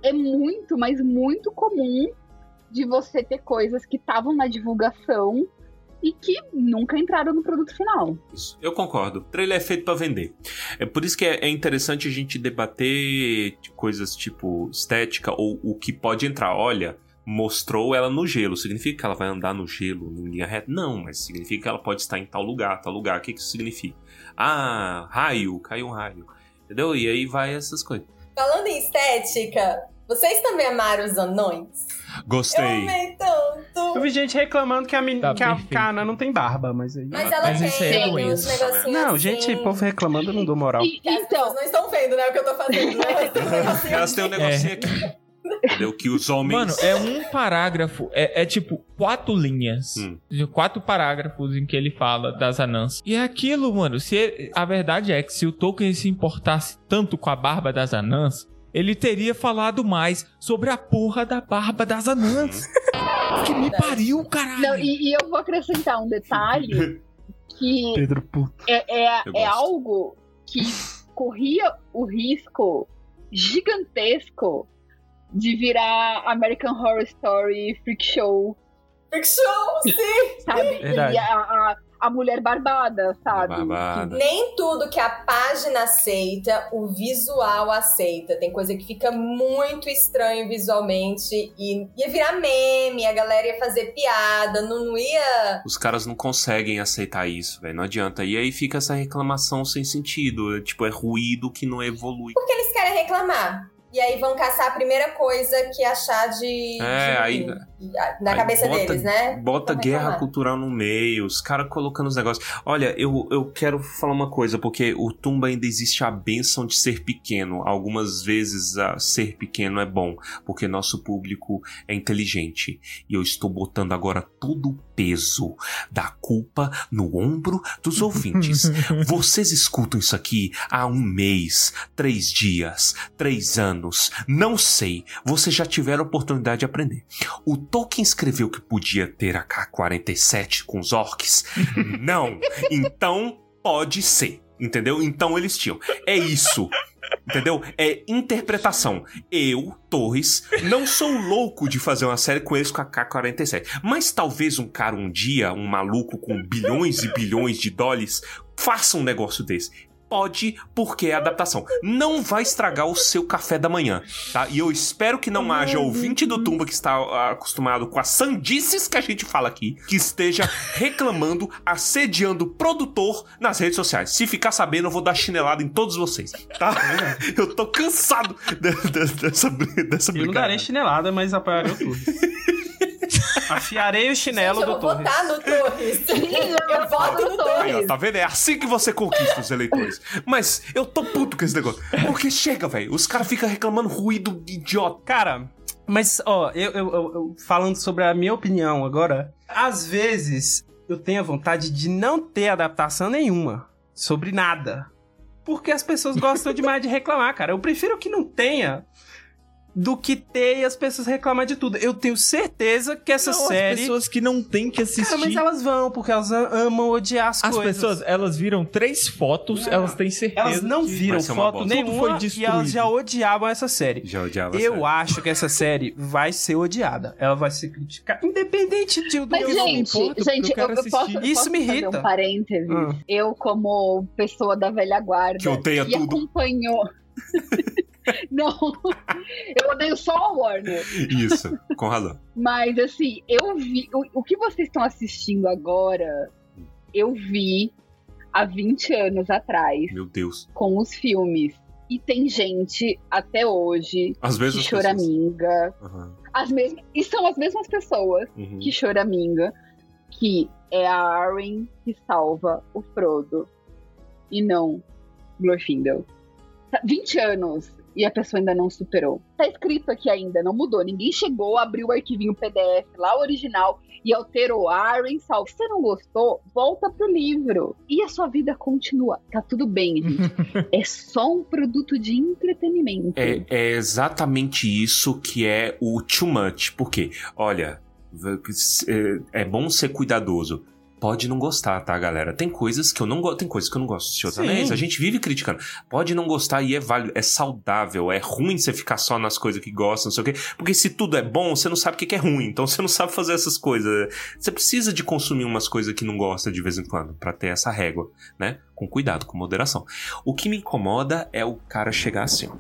é muito, mas muito comum de você ter coisas que estavam na divulgação e que nunca entraram no produto final. Isso, eu concordo. O trailer é feito pra vender. É por isso que é, é interessante a gente debater coisas tipo estética ou o que pode entrar. Olha, mostrou ela no gelo. Significa que ela vai andar no gelo em linha reta? Não, mas significa que ela pode estar em tal lugar, tal lugar. O que que isso significa? Ah, raio, caiu um raio. Entendeu? E aí vai essas coisas. Falando em estética, vocês também amaram os anões? Eu Gostei. amei tanto. Eu vi gente reclamando que a, men... Tá que a. Cana não tem barba, mas aí. Mas ela Mas isso aí é tem uns negocinhos Não, assim. gente, povo reclamando, eu não dou moral. E- as então, não estão vendo, né, o que eu tô fazendo. Né? Elas têm um negocinho Elas têm um negocinho aqui. Entendeu? Que os homens. Mano, é um parágrafo, é, é tipo quatro linhas. Hum. De Quatro parágrafos em que ele fala das anãs. E é aquilo, mano. Se ele- a verdade é que se o Tolkien se importasse tanto com a barba das anãs, ele teria falado mais sobre a porra da barba das anãs. que me pariu, caralho. não, e, e eu vou acrescentar um detalhe que Pedro Puto. é, é, é algo que corria o risco gigantesco de virar American Horror Story Freak Show, Freak show, sim! sabe? Verdade. E a, a, a mulher barbada, sabe? Barbada. Nem tudo que a página aceita, o visual aceita. Tem coisa que fica muito estranho visualmente e ia virar meme, a galera ia fazer piada, não, não ia. Os caras não conseguem aceitar isso, velho. Não adianta. E aí fica essa reclamação sem sentido. É, tipo, é ruído que não evolui. Porque eles querem reclamar. E aí vão caçar a primeira coisa que achar de. É, de aí-. Na Aí cabeça bota- deles, né? Bota Vão guerra cultural no meio, os caras colocando os negócios. Olha, eu, eu quero falar uma coisa, porque o Tumba ainda existe a benção de ser pequeno. Algumas vezes a ser pequeno é bom, porque nosso público é inteligente. E eu estou botando agora todo o peso da culpa no ombro dos ouvintes. Vocês escutam isso aqui há um mês, três dias, três anos, não sei. Vocês já tiveram a oportunidade de aprender. O Tolkien escreveu que podia ter a K-47 com os orcs? Não. Então pode ser. Entendeu? Então eles tinham. É isso. Entendeu? É interpretação. Eu, Torres, não sou louco de fazer uma série com eles com a K-47. Mas talvez um cara um dia, um maluco com bilhões e bilhões de dólares, faça um negócio desse. Pode, porque é adaptação. Não vai estragar o seu café da manhã, tá? E eu espero que não haja ouvinte do Tumba que está ah, acostumado com as sandices que a gente fala aqui, que esteja reclamando, assediando o produtor nas redes sociais. Se ficar sabendo, eu vou dar chinelada em todos vocês, tá? Eu tô cansado de- de- dessa, dessa Eu não darei chinelada, mas apoiarei o Torres. Afiarei o chinelo Gente, eu do vou Torres. votar no Torres. eu voto no Aí, Torres. ó, tá vendo? É assim que você conquista os eleitores. Mas eu tô puto com esse negócio. Porque chega, velho. Os caras ficam reclamando ruído idiota. Cara, mas, ó, eu, eu- eu- eu- falando sobre a minha opinião agora, às vezes eu tenho a vontade de não ter adaptação nenhuma sobre nada. Porque as pessoas gostam demais de reclamar, cara. Eu prefiro que não tenha do que ter e as pessoas reclamar de tudo. Eu tenho certeza que essa Não, série. As pessoas que não têm que assistir. Cara, mas elas vão, porque elas amam odiar as, As coisas. pessoas, elas viram três fotos, elas têm certeza. Elas não que viram foto nenhuma foi e elas já odiavam essa série. Já odiava Eu sério. acho que essa série vai ser odiada. Ela vai ser criticada. Independente de do Mas, que eu gente, importo, gente, eu eu, quero eu posso, assistir. Isso posso me fazer irrita. um parêntese. Hum. Eu, como pessoa da velha guarda, Que odeia que tudo. acompanhou. Não, eu odeio só a Warner. Isso, com razão. Mas assim, eu vi. O, o que vocês estão assistindo agora, eu vi há 20 anos atrás, Meu Deus. com os filmes. E tem gente até hoje Às que vezes. choraminga. Uhum. As mesmas, e são as mesmas pessoas Uhum. que choraminga, que é a Arwen que salva o Frodo e não Glorfindel. Tá 20 anos e a pessoa ainda não superou. Tá escrito aqui ainda, não mudou. Ninguém chegou, abriu o arquivinho PDF lá original e alterou a Arwen salva. Se você não gostou, volta pro livro. E a sua vida continua. Tá tudo bem, gente. é só um produto de entretenimento. É, é exatamente isso que é o too much. Por quê? Olha, é- é bom ser cuidadoso. Pode não gostar, tá, galera? Tem coisas que eu não gosto. Tem coisas que eu não gosto. Senhor dos Sim. Anéis, a gente vive criticando. Pode não gostar e é válido, é saudável. É ruim você ficar só nas coisas que gosta, não sei o quê. Porque se tudo é bom, você não sabe o que que é ruim. Então você não sabe fazer essas coisas. Você precisa de consumir umas coisas que não gosta de vez em quando, pra ter essa régua, né? Com cuidado, com moderação. O que me incomoda é o cara chegar assim, ó.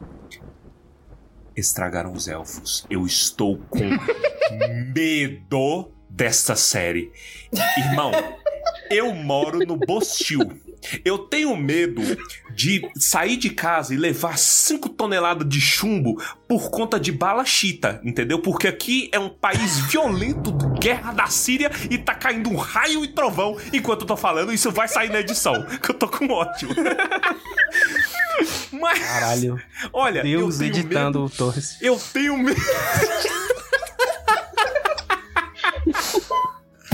Estragaram os elfos. Eu estou com medo desta série. Irmão, eu moro no Bostil. Eu tenho medo de sair de casa e levar 5 toneladas de chumbo por conta de bala chita, entendeu? Porque aqui é um país violento, guerra da Síria, e tá caindo um raio e trovão enquanto eu tô falando. Isso vai sair na edição, que eu tô com ódio. Mas, Caralho. olha, Deus eu tenho editando medo- o Torres. eu tenho medo.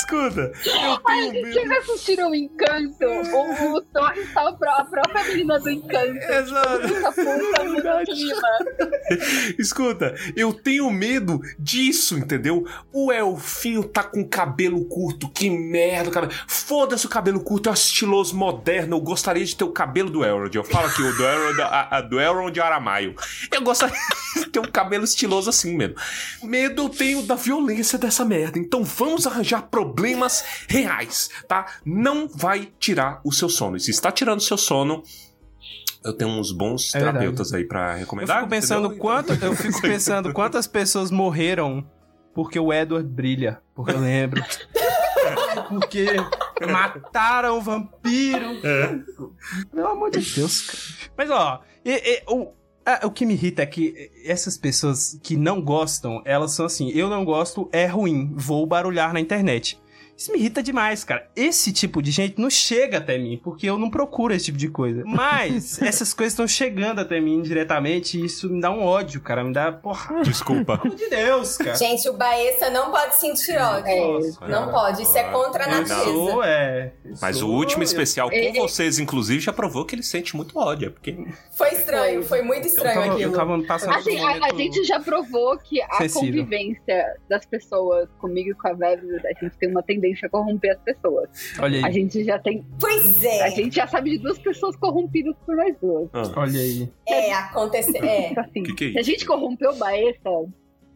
Escuta, eu tenho medo. vocês assistiram o Encanto? O, o Torres tá a pró- a própria menina do Encanto. Exato. Puta. Escuta, eu tenho medo disso, entendeu? O Elfinho tá com cabelo curto, que merda, cara. Foda-se o cabelo curto, é um estiloso moderno. Eu gostaria de ter o cabelo do Elrond. Eu falo aqui, o do Elrond, a, a do Elrond Aramaio. Eu gostaria de ter um cabelo estiloso assim mesmo. Medo eu tenho da violência dessa merda. Então vamos arranjar problemas reais, tá? Não vai tirar o seu sono. E se está tirando o seu sono. Eu tenho uns bons É verdade. terapeutas aí pra Eu recomendar. fico pensando entendeu? quanto, eu fico pensando quantas pessoas morreram porque o Edward brilha, porque eu lembro. porque mataram o vampiro. É. Pelo amor de Deus, cara. Mas ó, e- e- o, ah, o que me irrita é que essas pessoas que não gostam, elas são assim, eu não gosto, é ruim, vou barulhar na internet. Isso me irrita demais, cara. Esse tipo de gente não chega até mim, porque eu não procuro esse tipo de coisa. Mas essas coisas estão chegando até mim diretamente e isso me dá um ódio, cara. Me dá, porra, Desculpa. pelo amor de Deus, cara. Gente, o Baessa não pode sentir ódio. Nossa, não cara. pode, isso é contra a Eu natureza. sou, é. eu Mas sou- o último eu- especial com É, é. vocês, inclusive, já provou que ele sente muito ódio. é Porque Foi estranho, foi muito Eu estranho tava, eu aquilo. tava passando Assim, um a, a gente já provou que a Sensível. convivência das pessoas comigo e com a Vev, a gente tem uma tendência a corromper as pessoas. Olha A aí, gente já tem. Pois A é. gente já sabe de duas pessoas corrompidas por nós duas. olha aí. É, aconteceu. É. Então, assim, Que que é se a gente corrompeu o Baessa,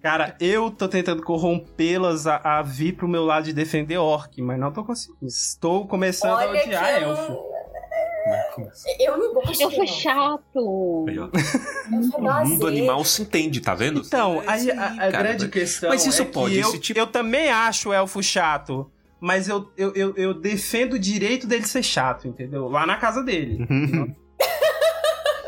Cara, eu tô tentando corrompê-las a, a vir pro meu lado de defender orc, mas não tô conseguindo. Estou começando a Olha que odiar eu elfo. não... Eu não gosto. eu sou chato. Aí, o mundo animal se entende, tá vendo? Então, aí isso a, a cara. grande questão Mas isso é pode, que esse eu, tipo- eu também acho o elfo chato, mas eu, eu, eu, eu defendo o direito dele ser chato, entendeu? Lá na casa dele.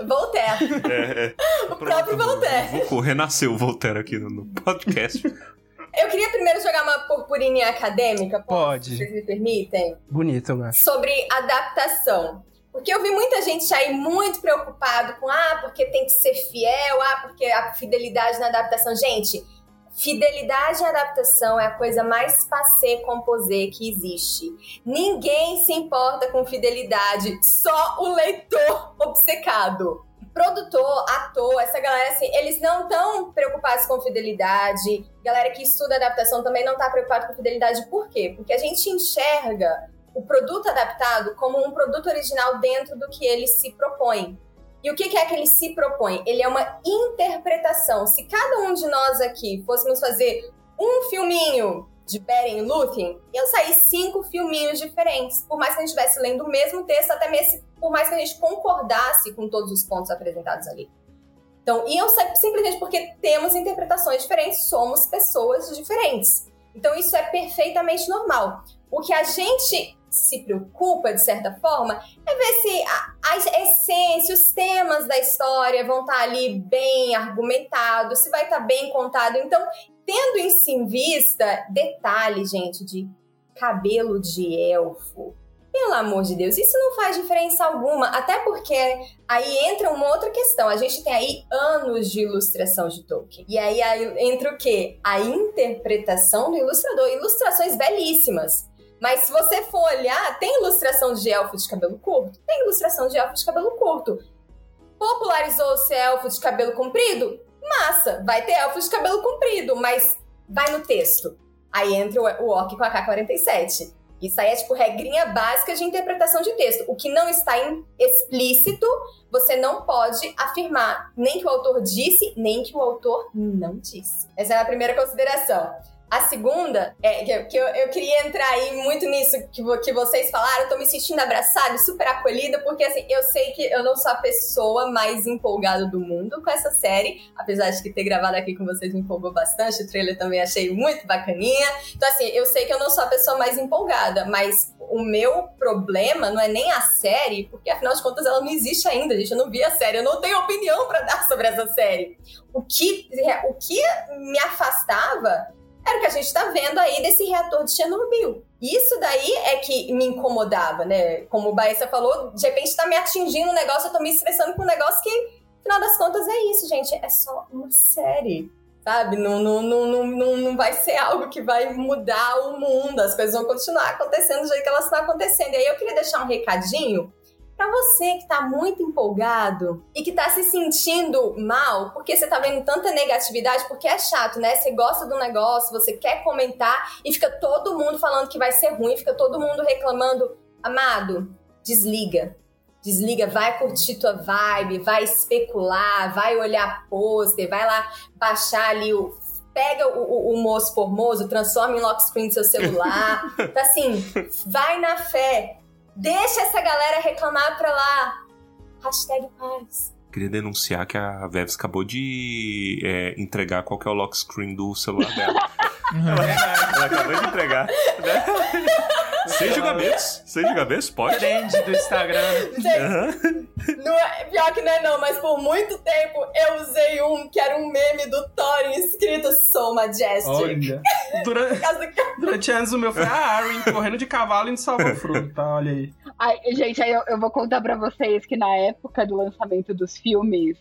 Voltaire. É, é. O próprio Voltaire. Vou correr, nasceu o Voltaire aqui no, no podcast. Eu queria primeiro jogar uma purpurinha acadêmica? Pode. Se vocês me permitem? Bonito, eu acho. sobre adaptação. Porque eu vi muita gente aí muito preocupado com ah, porque tem que ser fiel, ah, porque a fidelidade na adaptação. Gente, Fidelidade à adaptação é a coisa mais passé composé que existe. Ninguém se importa com fidelidade, só o leitor obcecado. Produtor, ator, essa galera assim, eles não estão preocupados com fidelidade. Galera que estuda adaptação também não está preocupada com fidelidade. Por quê? Porque a gente enxerga o produto adaptado como um produto original dentro do que ele se propõe. E o que é que ele se propõe? Ele é uma interpretação. Se cada um de nós aqui fôssemos fazer um filminho de Beren e Lúthien, iam sair cinco filminhos diferentes. Por mais que a gente estivesse lendo o mesmo texto, até mesmo por mais que a gente concordasse com todos os pontos apresentados ali. Então, iam sair simplesmente porque temos interpretações diferentes, somos pessoas diferentes. Então, isso é perfeitamente normal. O que a gente se preocupa, de certa forma, é ver se a, a essência, os temas da história vão estar ali bem argumentados, se vai estar bem contado. Então, tendo isso em vista, detalhe, gente, de cabelo de elfo. Pelo amor de Deus, isso não faz diferença alguma, até porque aí entra uma outra questão. A gente tem aí anos de ilustração de Tolkien. E aí, aí entra o quê? A interpretação do ilustrador. Ilustrações belíssimas. Mas se você for olhar, tem ilustração de elfo de cabelo curto? Tem ilustração de elfo de cabelo curto. Popularizou-se elfo de cabelo comprido? Massa, vai ter elfo de cabelo comprido, mas vai no texto. Aí entra o orc com a K-47. Isso aí é tipo regrinha básica de interpretação de texto. O que não está explícito, você não pode afirmar nem que o autor disse, nem que o autor não disse. Essa é a primeira consideração. A segunda, é que, eu, eu, queria entrar aí muito nisso que, que vocês falaram, eu tô me sentindo abraçada super acolhida, porque assim, eu sei que eu não sou a pessoa mais empolgada do mundo com essa série, apesar de que ter gravado aqui com vocês me empolgou bastante, o trailer também achei muito bacaninha. Então, assim, eu sei que eu não sou a pessoa mais empolgada, mas o meu problema não é nem a série, porque afinal de contas ela não existe ainda, gente. Eu não vi a série, eu não tenho opinião para dar sobre essa série. O que, o que me afastava era o que a gente está vendo aí desse reator de Chernobyl. Isso daí é que me incomodava, né? Como o Baessa falou, de repente está me atingindo um negócio, eu tô me estressando com um negócio que, afinal das contas, é isso, gente. É só uma série. Sabe? Não, não, não, não, não vai ser algo que vai mudar o mundo. As coisas vão continuar acontecendo do jeito que elas estão acontecendo. E aí eu queria deixar um recadinho para você que está muito empolgado e que está se sentindo mal porque você está vendo tanta negatividade, porque é chato, né? Você gosta do negócio, você quer comentar e fica todo mundo falando que vai ser ruim, fica todo mundo reclamando. Amado, desliga. Desliga, vai curtir tua vibe, vai especular, vai olhar pôster, vai lá baixar ali o pega o, o, o moço formoso, transforma em lock screen seu celular. tá assim, vai na fé. Deixa essa galera reclamar pra lá. Hashtag paz. Queria denunciar que a Veves acabou de é, entregar qual que é o lock screen do celular dela. ela, ela acabou de entregar. Né? Sem julgamentos. Sem julgamentos, pode. Trend do Instagram. Uhum. Não é, pior que não é não, mas por muito tempo eu usei um que era um meme do Thorin escrito Sou Majestic. Olha. Durante, durante anos o meu foi a Arwen correndo de cavalo e salvou o fruto, tá? Olha aí. Ai, gente, aí eu, eu vou contar pra vocês que na época do lançamento dos filmes,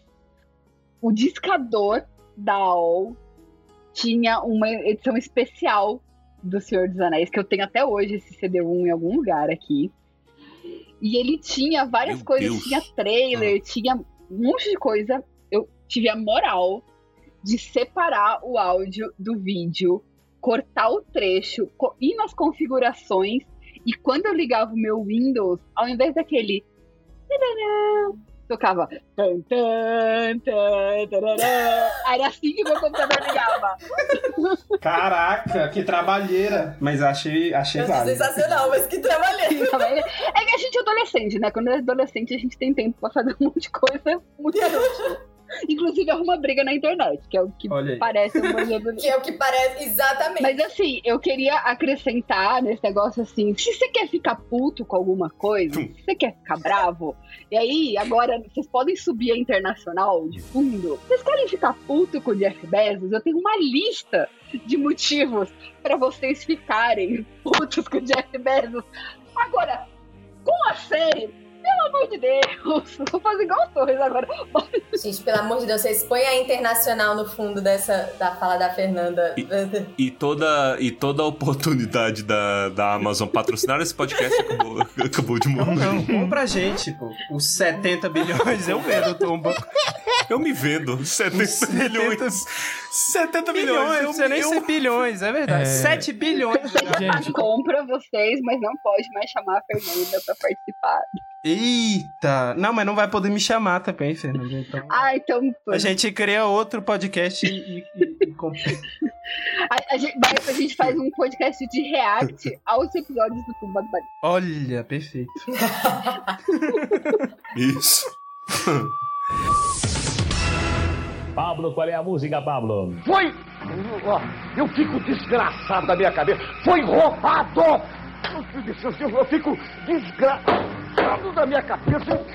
o discador da AOL tinha uma edição especial do Senhor dos Anéis, que eu tenho até hoje esse CD1 em algum lugar aqui. E ele tinha várias Meu coisas, Deus. tinha trailer, ah. tinha um monte de coisa. Eu tive a moral de separar o áudio do vídeo, cortar o trecho, ir nas configurações e quando eu ligava o meu Windows, ao invés daquele tocava. Tan, tan, tan, Era assim que meu computador ligava. Caraca, que trabalheira. Mas achei, achei válido. Sensacional, mas que trabalheira. É que a gente é adolescente, né? Quando é adolescente, a gente tem tempo pra fazer um monte de coisa muito inútil. Inclusive arruma briga na internet, que é o que parece um banheiro. Que é o que parece, exatamente. Mas assim, eu queria acrescentar nesse negócio assim: se você quer ficar puto com alguma coisa, se você quer ficar bravo, e aí agora vocês podem subir a internacional de fundo. Vocês querem ficar puto com o Jeff Bezos? Eu tenho uma lista de motivos para vocês ficarem putos com o Jeff Bezos. Agora, com a série, Pelo amor de Deus, vou fazer igual o Torres agora. Gente, pelo amor de Deus, vocês põem a internacional no fundo dessa da fala da Fernanda. E toda, e toda a oportunidade da, da Amazon patrocinar esse podcast acabou, acabou de morrer. Não, compra a gente, pô. Os 70 bilhões eu vendo, Tomba. Eu me vendo. 70 milhões. 70 milhões. Bilhões, eu- não precisa nem eu- ser bilhões, é verdade. É. 7 bilhões. Gente, Compra vocês, mas não pode mais chamar a Fernanda pra participar. Eita! Não, mas não vai poder me chamar também, Fernando. Então... Ah, então. A gente cria outro podcast e, e, e. A, a gente, a gente faz um podcast de react aos episódios do Tumba do Barulho. Olha, perfeito. Isso. Pablo, qual é a música, Pablo? Foi! Ó, Eu fico desgraçado da minha cabeça. Foi roubado! Eu, eu fico desgraçado da minha cabeça.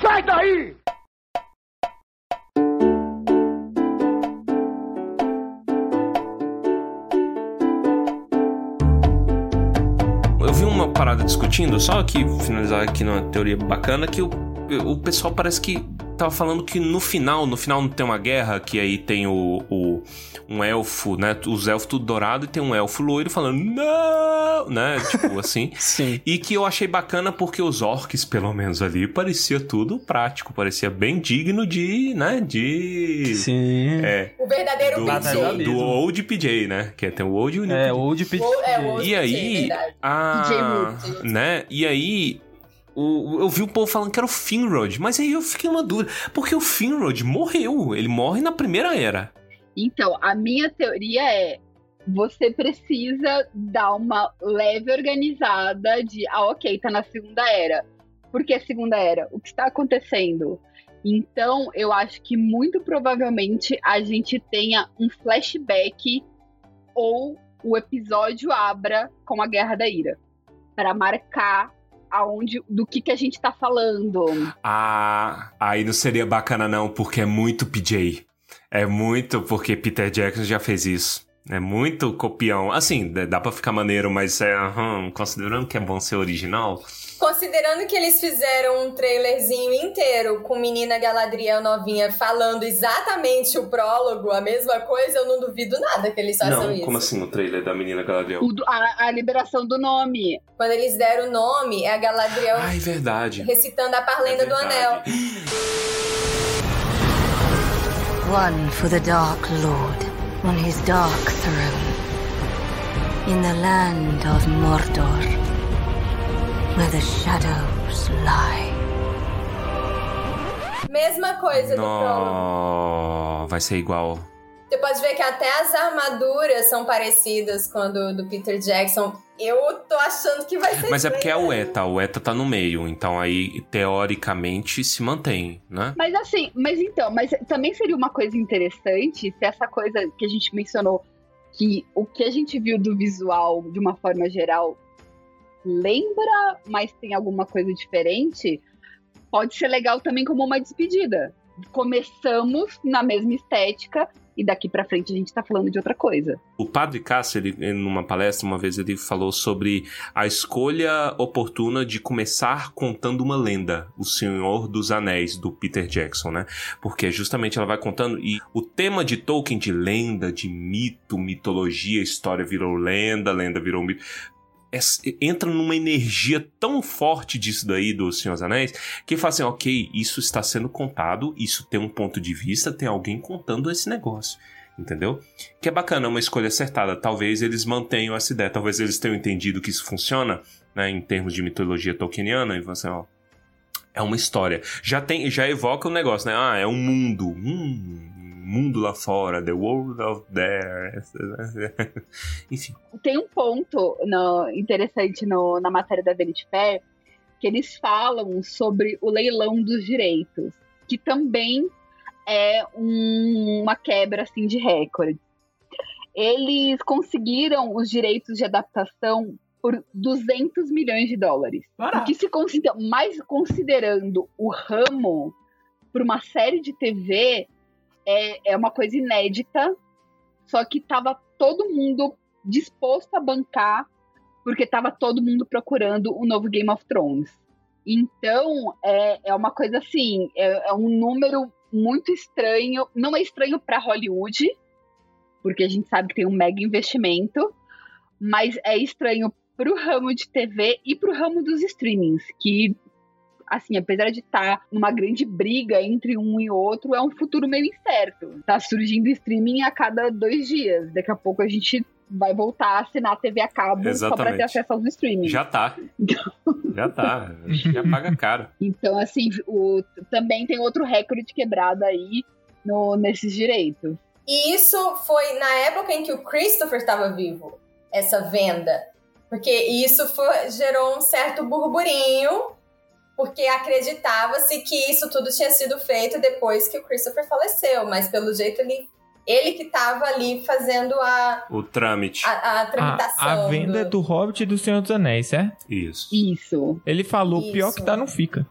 Sai daí! Eu vi uma parada discutindo, só aqui finalizar aqui numa teoria bacana, que o, o pessoal parece que tava falando que no final, no final não tem uma guerra, que aí tem o, o- um elfo, né? Os elfos tudo dourado e tem um elfo loiro falando não, né? Tipo assim. Sim. E que eu achei bacana porque os orcs, pelo menos ali, parecia tudo prático, parecia bem digno de, né? De. Sim. É. O verdadeiro Do, PJ. do, do Old PJ, né? Que tem o Old e o New É, PJ. Old PJ. O- é, o Old E PJ, aí, verdade. a, DJ Wood. né? E aí, o, eu vi o povo falando que era o Finrod, mas aí eu fiquei uma dúvida, porque o Finrod morreu, ele morre na primeira era. Então, a minha teoria é: você precisa dar uma leve organizada de, ah, ok, tá na segunda era. Por que segunda era? O que está acontecendo? Então, eu acho que muito provavelmente a gente tenha um flashback ou o episódio abra com a Guerra da Ira para marcar aonde do que que a gente tá falando. Ah, aí não seria bacana não, porque é muito PJ. É muito porque Peter Jackson já fez isso. É muito copião. Assim, dá pra ficar maneiro, mas é, aham, considerando que é bom ser original. Considerando que eles fizeram um trailerzinho inteiro com menina Galadriel novinha falando exatamente o prólogo, a mesma coisa, eu não duvido nada que eles façam não, isso. como assim o trailer da menina Galadriel? Do- a, a liberação do nome. Quando eles deram o nome, é a Galadriel Ai, verdade. recitando a parlenda É do anel. Verdade. One for the Dark Lord on his dark throne. In the land of Mordor, where the shadows lie. Mesma coisa do prólogo. Não, vai ser igual. Você pode ver que até as armaduras são parecidas com a do, do Peter Jackson. Eu tô achando que vai ser Mas é porque é o ETA, o ETA tá no meio, então aí teoricamente se mantém, né? Mas assim, mas então, mas também seria uma coisa interessante se essa coisa que a gente mencionou, que o que a gente viu do visual de uma forma geral lembra, mas tem alguma coisa diferente, pode ser legal também como uma despedida. Começamos na mesma estética e daqui pra frente a gente tá falando de outra coisa. O padre Cássio, ele, numa palestra, uma vez ele falou sobre a escolha oportuna de começar contando uma lenda, O Senhor dos Anéis, do Peter Jackson, né? Porque justamente ela vai contando, e o tema de Tolkien de lenda, de mito, mitologia, história virou lenda, lenda virou mito. É- entra numa energia tão forte disso daí do Senhor dos Anéis que fala assim, ok, isso está sendo contado, isso tem um ponto de vista, tem alguém contando esse negócio, entendeu? Que é bacana, é uma escolha acertada. Talvez eles mantenham essa ideia, talvez eles tenham entendido que isso funciona, né, em termos de mitologia tolkieniana, e você, ó, é uma história. Já tem, já evoca o negócio, né? Ah, é um mundo, hum, mundo lá fora, the world of there. Enfim. Tem um ponto no- interessante no- na matéria da Vanity Fair que eles falam sobre o leilão dos direitos, que também é um- uma quebra assim de recorde. Eles conseguiram os direitos de adaptação por 200 milhões de dólares. O que se considera, mais considerando o ramo para uma série de TV é, é uma coisa inédita, só que tava todo mundo disposto a bancar porque tava todo mundo procurando o novo Game of Thrones. Então, é, é uma coisa assim, é, é um número muito estranho. Não é estranho para Hollywood, porque a gente sabe que tem um mega investimento, mas é estranho pro ramo de TV e pro ramo dos streamings, que assim, apesar de estar tá numa grande briga entre um e outro, é um futuro meio incerto. Tá surgindo streaming a cada dois dias. Daqui a pouco a gente vai voltar a assinar a TV a cabo Exatamente. só pra ter acesso aos streamings. Já tá. Já tá. Já paga caro. Então, assim, o, também tem outro recorde quebrado aí no, nesses direitos. E isso foi na época em que o Christopher estava vivo, essa venda. Porque isso foi, gerou um certo burburinho, porque acreditava-se que isso tudo tinha sido feito depois que o Christopher faleceu, mas pelo jeito ele ele que estava ali fazendo a O trâmite. a, a tramitação. A, a venda do... do Hobbit e do Senhor dos Anéis, certo? Isso. Isso. Ele falou, Isso. pior que tá, não fica.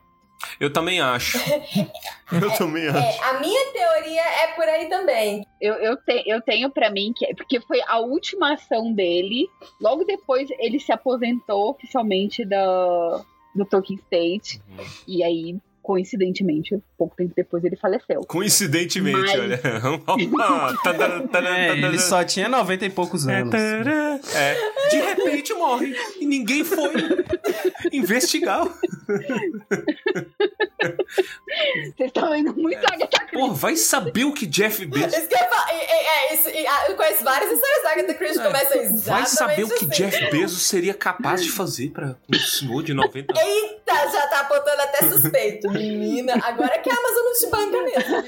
Eu também acho. Eu também acho. É, a minha teoria é por aí também. Eu, eu, te, eu tenho pra mim que. Porque foi a última ação dele. Logo depois ele se aposentou oficialmente da, do Tolkien State. Uhum. E aí, coincidentemente, pouco tempo depois ele faleceu. Coincidentemente, Mas- olha. É, ele só tinha 90 e poucos anos. É, de repente morre. E ninguém foi investigar. Vocês estão indo muito Agatha Christie. Pô, vai saber o que Jeff Bezos. Isso que eu é, é, é, isso, ah, eu conheço várias histórias da Agatha Christie que começam exatamente Vai saber o que assim. Jeff Bezos seria capaz de fazer pra um senhor de 90 anos. Eita, já tá apontando até suspeito. Menina, agora que a Amazon não te banca mesmo.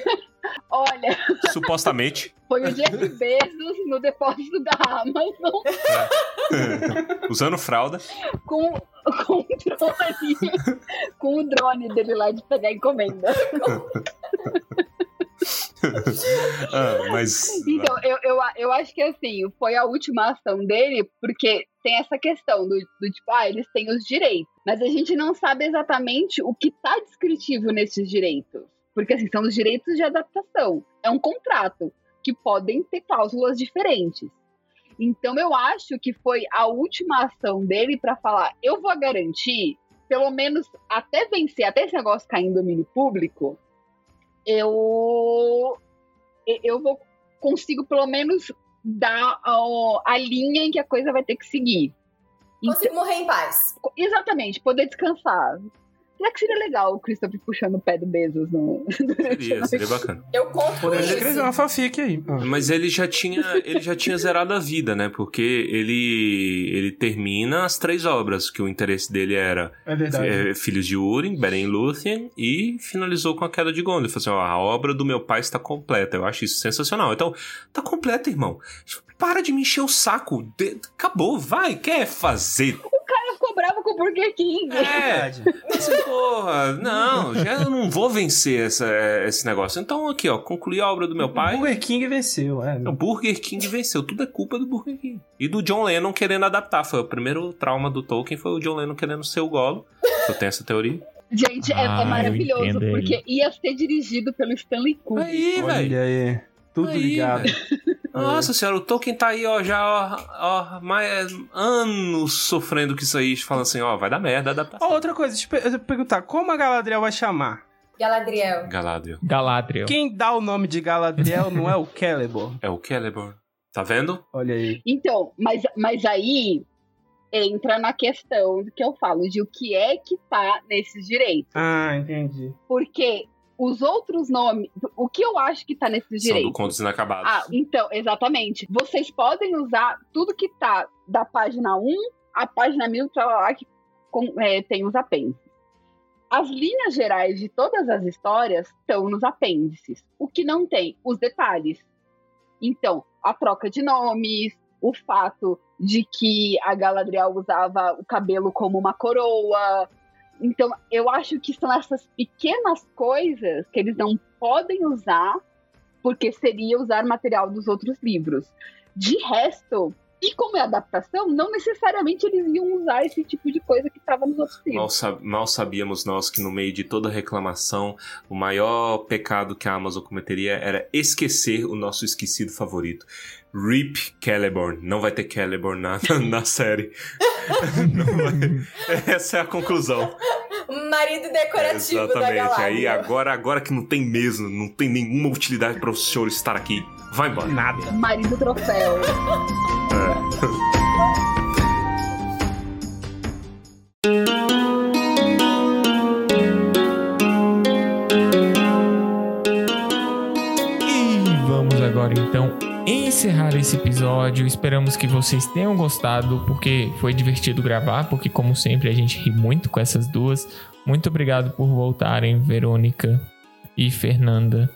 Olha, Supostamente. foi o Jeff Bezos no depósito da Amazon Usando fralda. com, com o drone. com o drone dele lá de pegar encomenda. Ah, mas. Então, eu, eu, eu acho que assim, foi a última ação dele, porque tem essa questão do, do tipo, ah, eles têm os direitos. Mas a gente não sabe exatamente o que tá descritivo nesses direitos. Porque assim, são os direitos de adaptação. É um contrato que podem ter cláusulas diferentes. Então eu acho que foi a última ação dele para falar, eu vou garantir, pelo menos até vencer, até esse negócio cair em domínio público, eu eu vou consigo pelo menos dar a, a linha em que a coisa vai ter que seguir. Consigo morrer em paz. Exatamente, poder descansar. Será que seria legal o Christopher puxando o pé do Bezos no. Seria, seria bacana. Eu conto com Poderia isso. escrever uma fanfic aí. Mas ele já tinha, ele já tinha zerado a vida, né? Porque ele, ele termina as três obras, que o interesse dele era É verdade. é, Filhos de Urim, Beren e Lúthien, e finalizou com a queda de Gondor. Ele falou assim, ó, a obra do meu pai está completa. Eu acho isso sensacional. Então, tá completa, irmão. Para de me encher o saco. De- Acabou, vai, quer fazer. O cara ficou bravo com o Burger King. É, assim, porra, não, já eu não vou vencer essa, esse negócio. Então, aqui, ó, concluí a obra do meu O pai. Burger King venceu, é. O Burger King venceu. Tudo é culpa do Burger King. E do John Lennon querendo adaptar. Foi o primeiro trauma do Tolkien, foi o John Lennon querendo ser o Golo. Eu tenho essa teoria. Gente, é- é, Ah, eu maravilhoso, entendo ele. porque ia ser dirigido pelo Stanley Kubrick. Aí, velho. Olha aí. Tudo Aí, ligado. velho. Nossa senhora, o Tolkien tá aí, ó, já, ó, ó, mais anos sofrendo com isso aí, falando assim, ó, vai dar merda a adaptação. Ó, outra coisa, deixa eu per- perguntar, como a Galadriel vai chamar? Galadriel. Galadriel. Galadriel. Quem dá o nome de Galadriel não é o Celeborn. É o Celeborn. Tá vendo? Olha aí. Então, mas, mas aí entra na questão do que eu falo, de o que é que tá nesses direitos. Ah, entendi. Porque os outros nomes. O que eu acho que tá nesses São do direitos? Contos Inacabados. Ah, então, exatamente. Vocês podem usar tudo que tá da página 1 à página 1000, pra lá, que com- é, tem os apêndices. As linhas gerais de todas as histórias estão nos apêndices. O que não tem? Os detalhes. Então, a troca de nomes, o fato de que a Galadriel usava o cabelo como uma coroa. Então, eu acho que são essas pequenas coisas que eles não podem usar porque seria usar material dos outros livros. De resto, E como é adaptação, não necessariamente eles iam usar esse tipo de coisa que estava nos outros filmes. Mal, sab- mal sabíamos nós que no meio de toda reclamação, o maior pecado que a Amazon cometeria era esquecer o nosso esquecido favorito. Rip Celeborn. Não vai ter Celeborn na, na série. Não vai- Essa é a conclusão. Marido decorativo da Exatamente. galáxia. Aí agora, agora que não tem mesmo, não tem nenhuma utilidade para o senhor estar aqui. Vai embora. Nada. Marido troféu. E vamos agora então encerrar esse episódio. Esperamos que vocês tenham gostado, porque foi divertido gravar, porque como sempre a gente ri muito com essas duas. Muito obrigado por voltarem, Verônica e Fernanda.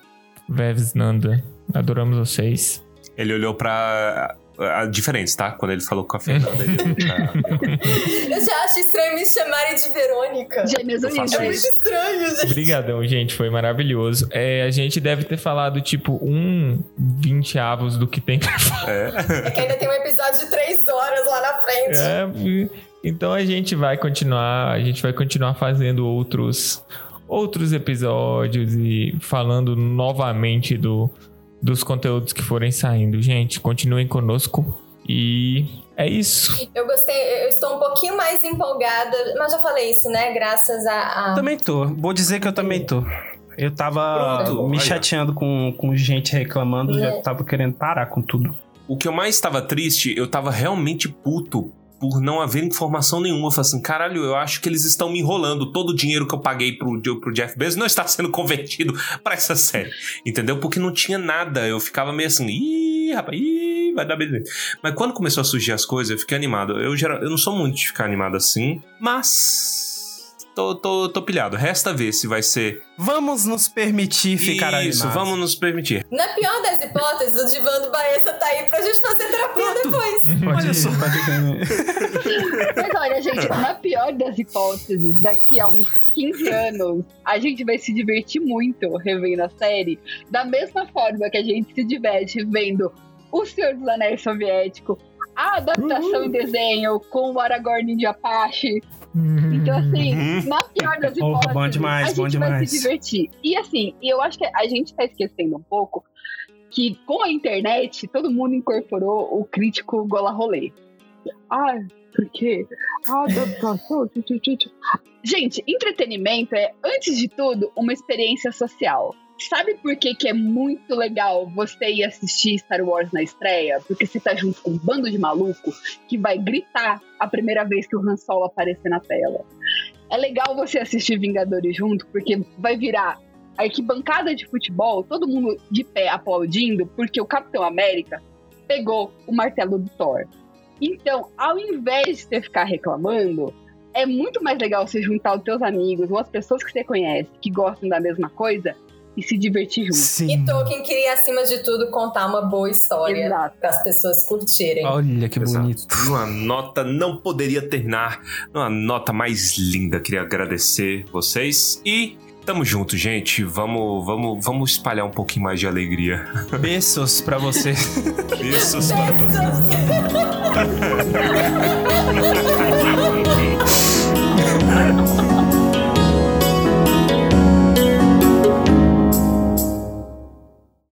Vevsnanda. Adoramos vocês. Ele olhou pra. A- a- diferentes, tá? Quando ele falou com a Fernanda, ele. Eu já acho estranho me chamarem de Verônica. Gêmeos Eu faço É muito estranho, gente. Obrigadão, gente. Foi maravilhoso. É, a gente deve ter falado, tipo, um vinteavos do que tem pra falar. É que ainda tem um episódio de três horas lá na frente. É, então a gente vai continuar, a gente vai continuar fazendo outros outros episódios e falando novamente do, dos conteúdos que forem saindo. Gente, continuem conosco e é isso. Eu gostei, eu estou um pouquinho mais empolgada, mas já falei isso, né? Graças a. a- Também tô. Vou dizer que eu também tô. Eu tava Pronto, me olha. chateando com, com gente reclamando, É. já tava querendo parar com tudo. O que eu mais estava triste, eu tava realmente puto por não haver informação nenhuma. Falei assim, caralho, eu acho que eles estão me enrolando. Todo o dinheiro que eu paguei pro, pro Jeff Bezos não está sendo convertido pra essa série. Entendeu? Porque não tinha nada. Eu ficava meio assim, ih, rapaz, ih, vai dar beleza. Mas quando começou a surgir as coisas, eu fiquei animado. Eu, geral, eu não sou muito de ficar animado assim, mas. Tô, tô, tô pilhado. Resta ver se vai ser. Vamos nos permitir ficar Isso, animados. vamos nos permitir. Na pior das hipóteses, o divã do Baessa tá aí pra gente fazer terapia depois. Pode Olha ir, só. Mas olha, gente, na pior das hipóteses, daqui a uns 15 anos, a gente vai se divertir muito revendo a série. Da mesma forma que a gente se diverte vendo O Senhor dos Anéis Soviético, a adaptação em desenho com o Aragorn de Apache. Então, assim, Uhum. na pior das hipóteses, bom demais, a gente bom vai se divertir. E assim, eu acho que a gente tá esquecendo um pouco que com a internet, todo mundo incorporou o crítico gola rolê. Ah, porque a adaptação. tchu, tchu, tchu, tchu. Gente, entretenimento é, antes de tudo, uma experiência social. Sabe por que, que é muito legal você ir assistir Star Wars na estreia? Porque você tá junto com um bando de maluco que vai gritar a primeira vez que o Han Solo aparecer na tela. É legal você assistir Vingadores junto, porque vai virar arquibancada de futebol, todo mundo de pé aplaudindo, porque o Capitão América pegou o martelo do Thor. Então, ao invés de você ficar reclamando, é muito mais legal você juntar os teus amigos ou as pessoas que você conhece que gostam da mesma coisa e se divertir junto. Sim. E Tolkien queria, acima de tudo, contar uma boa história para as pessoas curtirem. Olha que Exato. bonito. Uma nota não poderia terminar numa nota mais linda. Queria agradecer vocês e tamo junto, gente. Vamos, vamos, vamos espalhar um pouquinho mais de alegria. Beijos pra você. Beijos para vocês.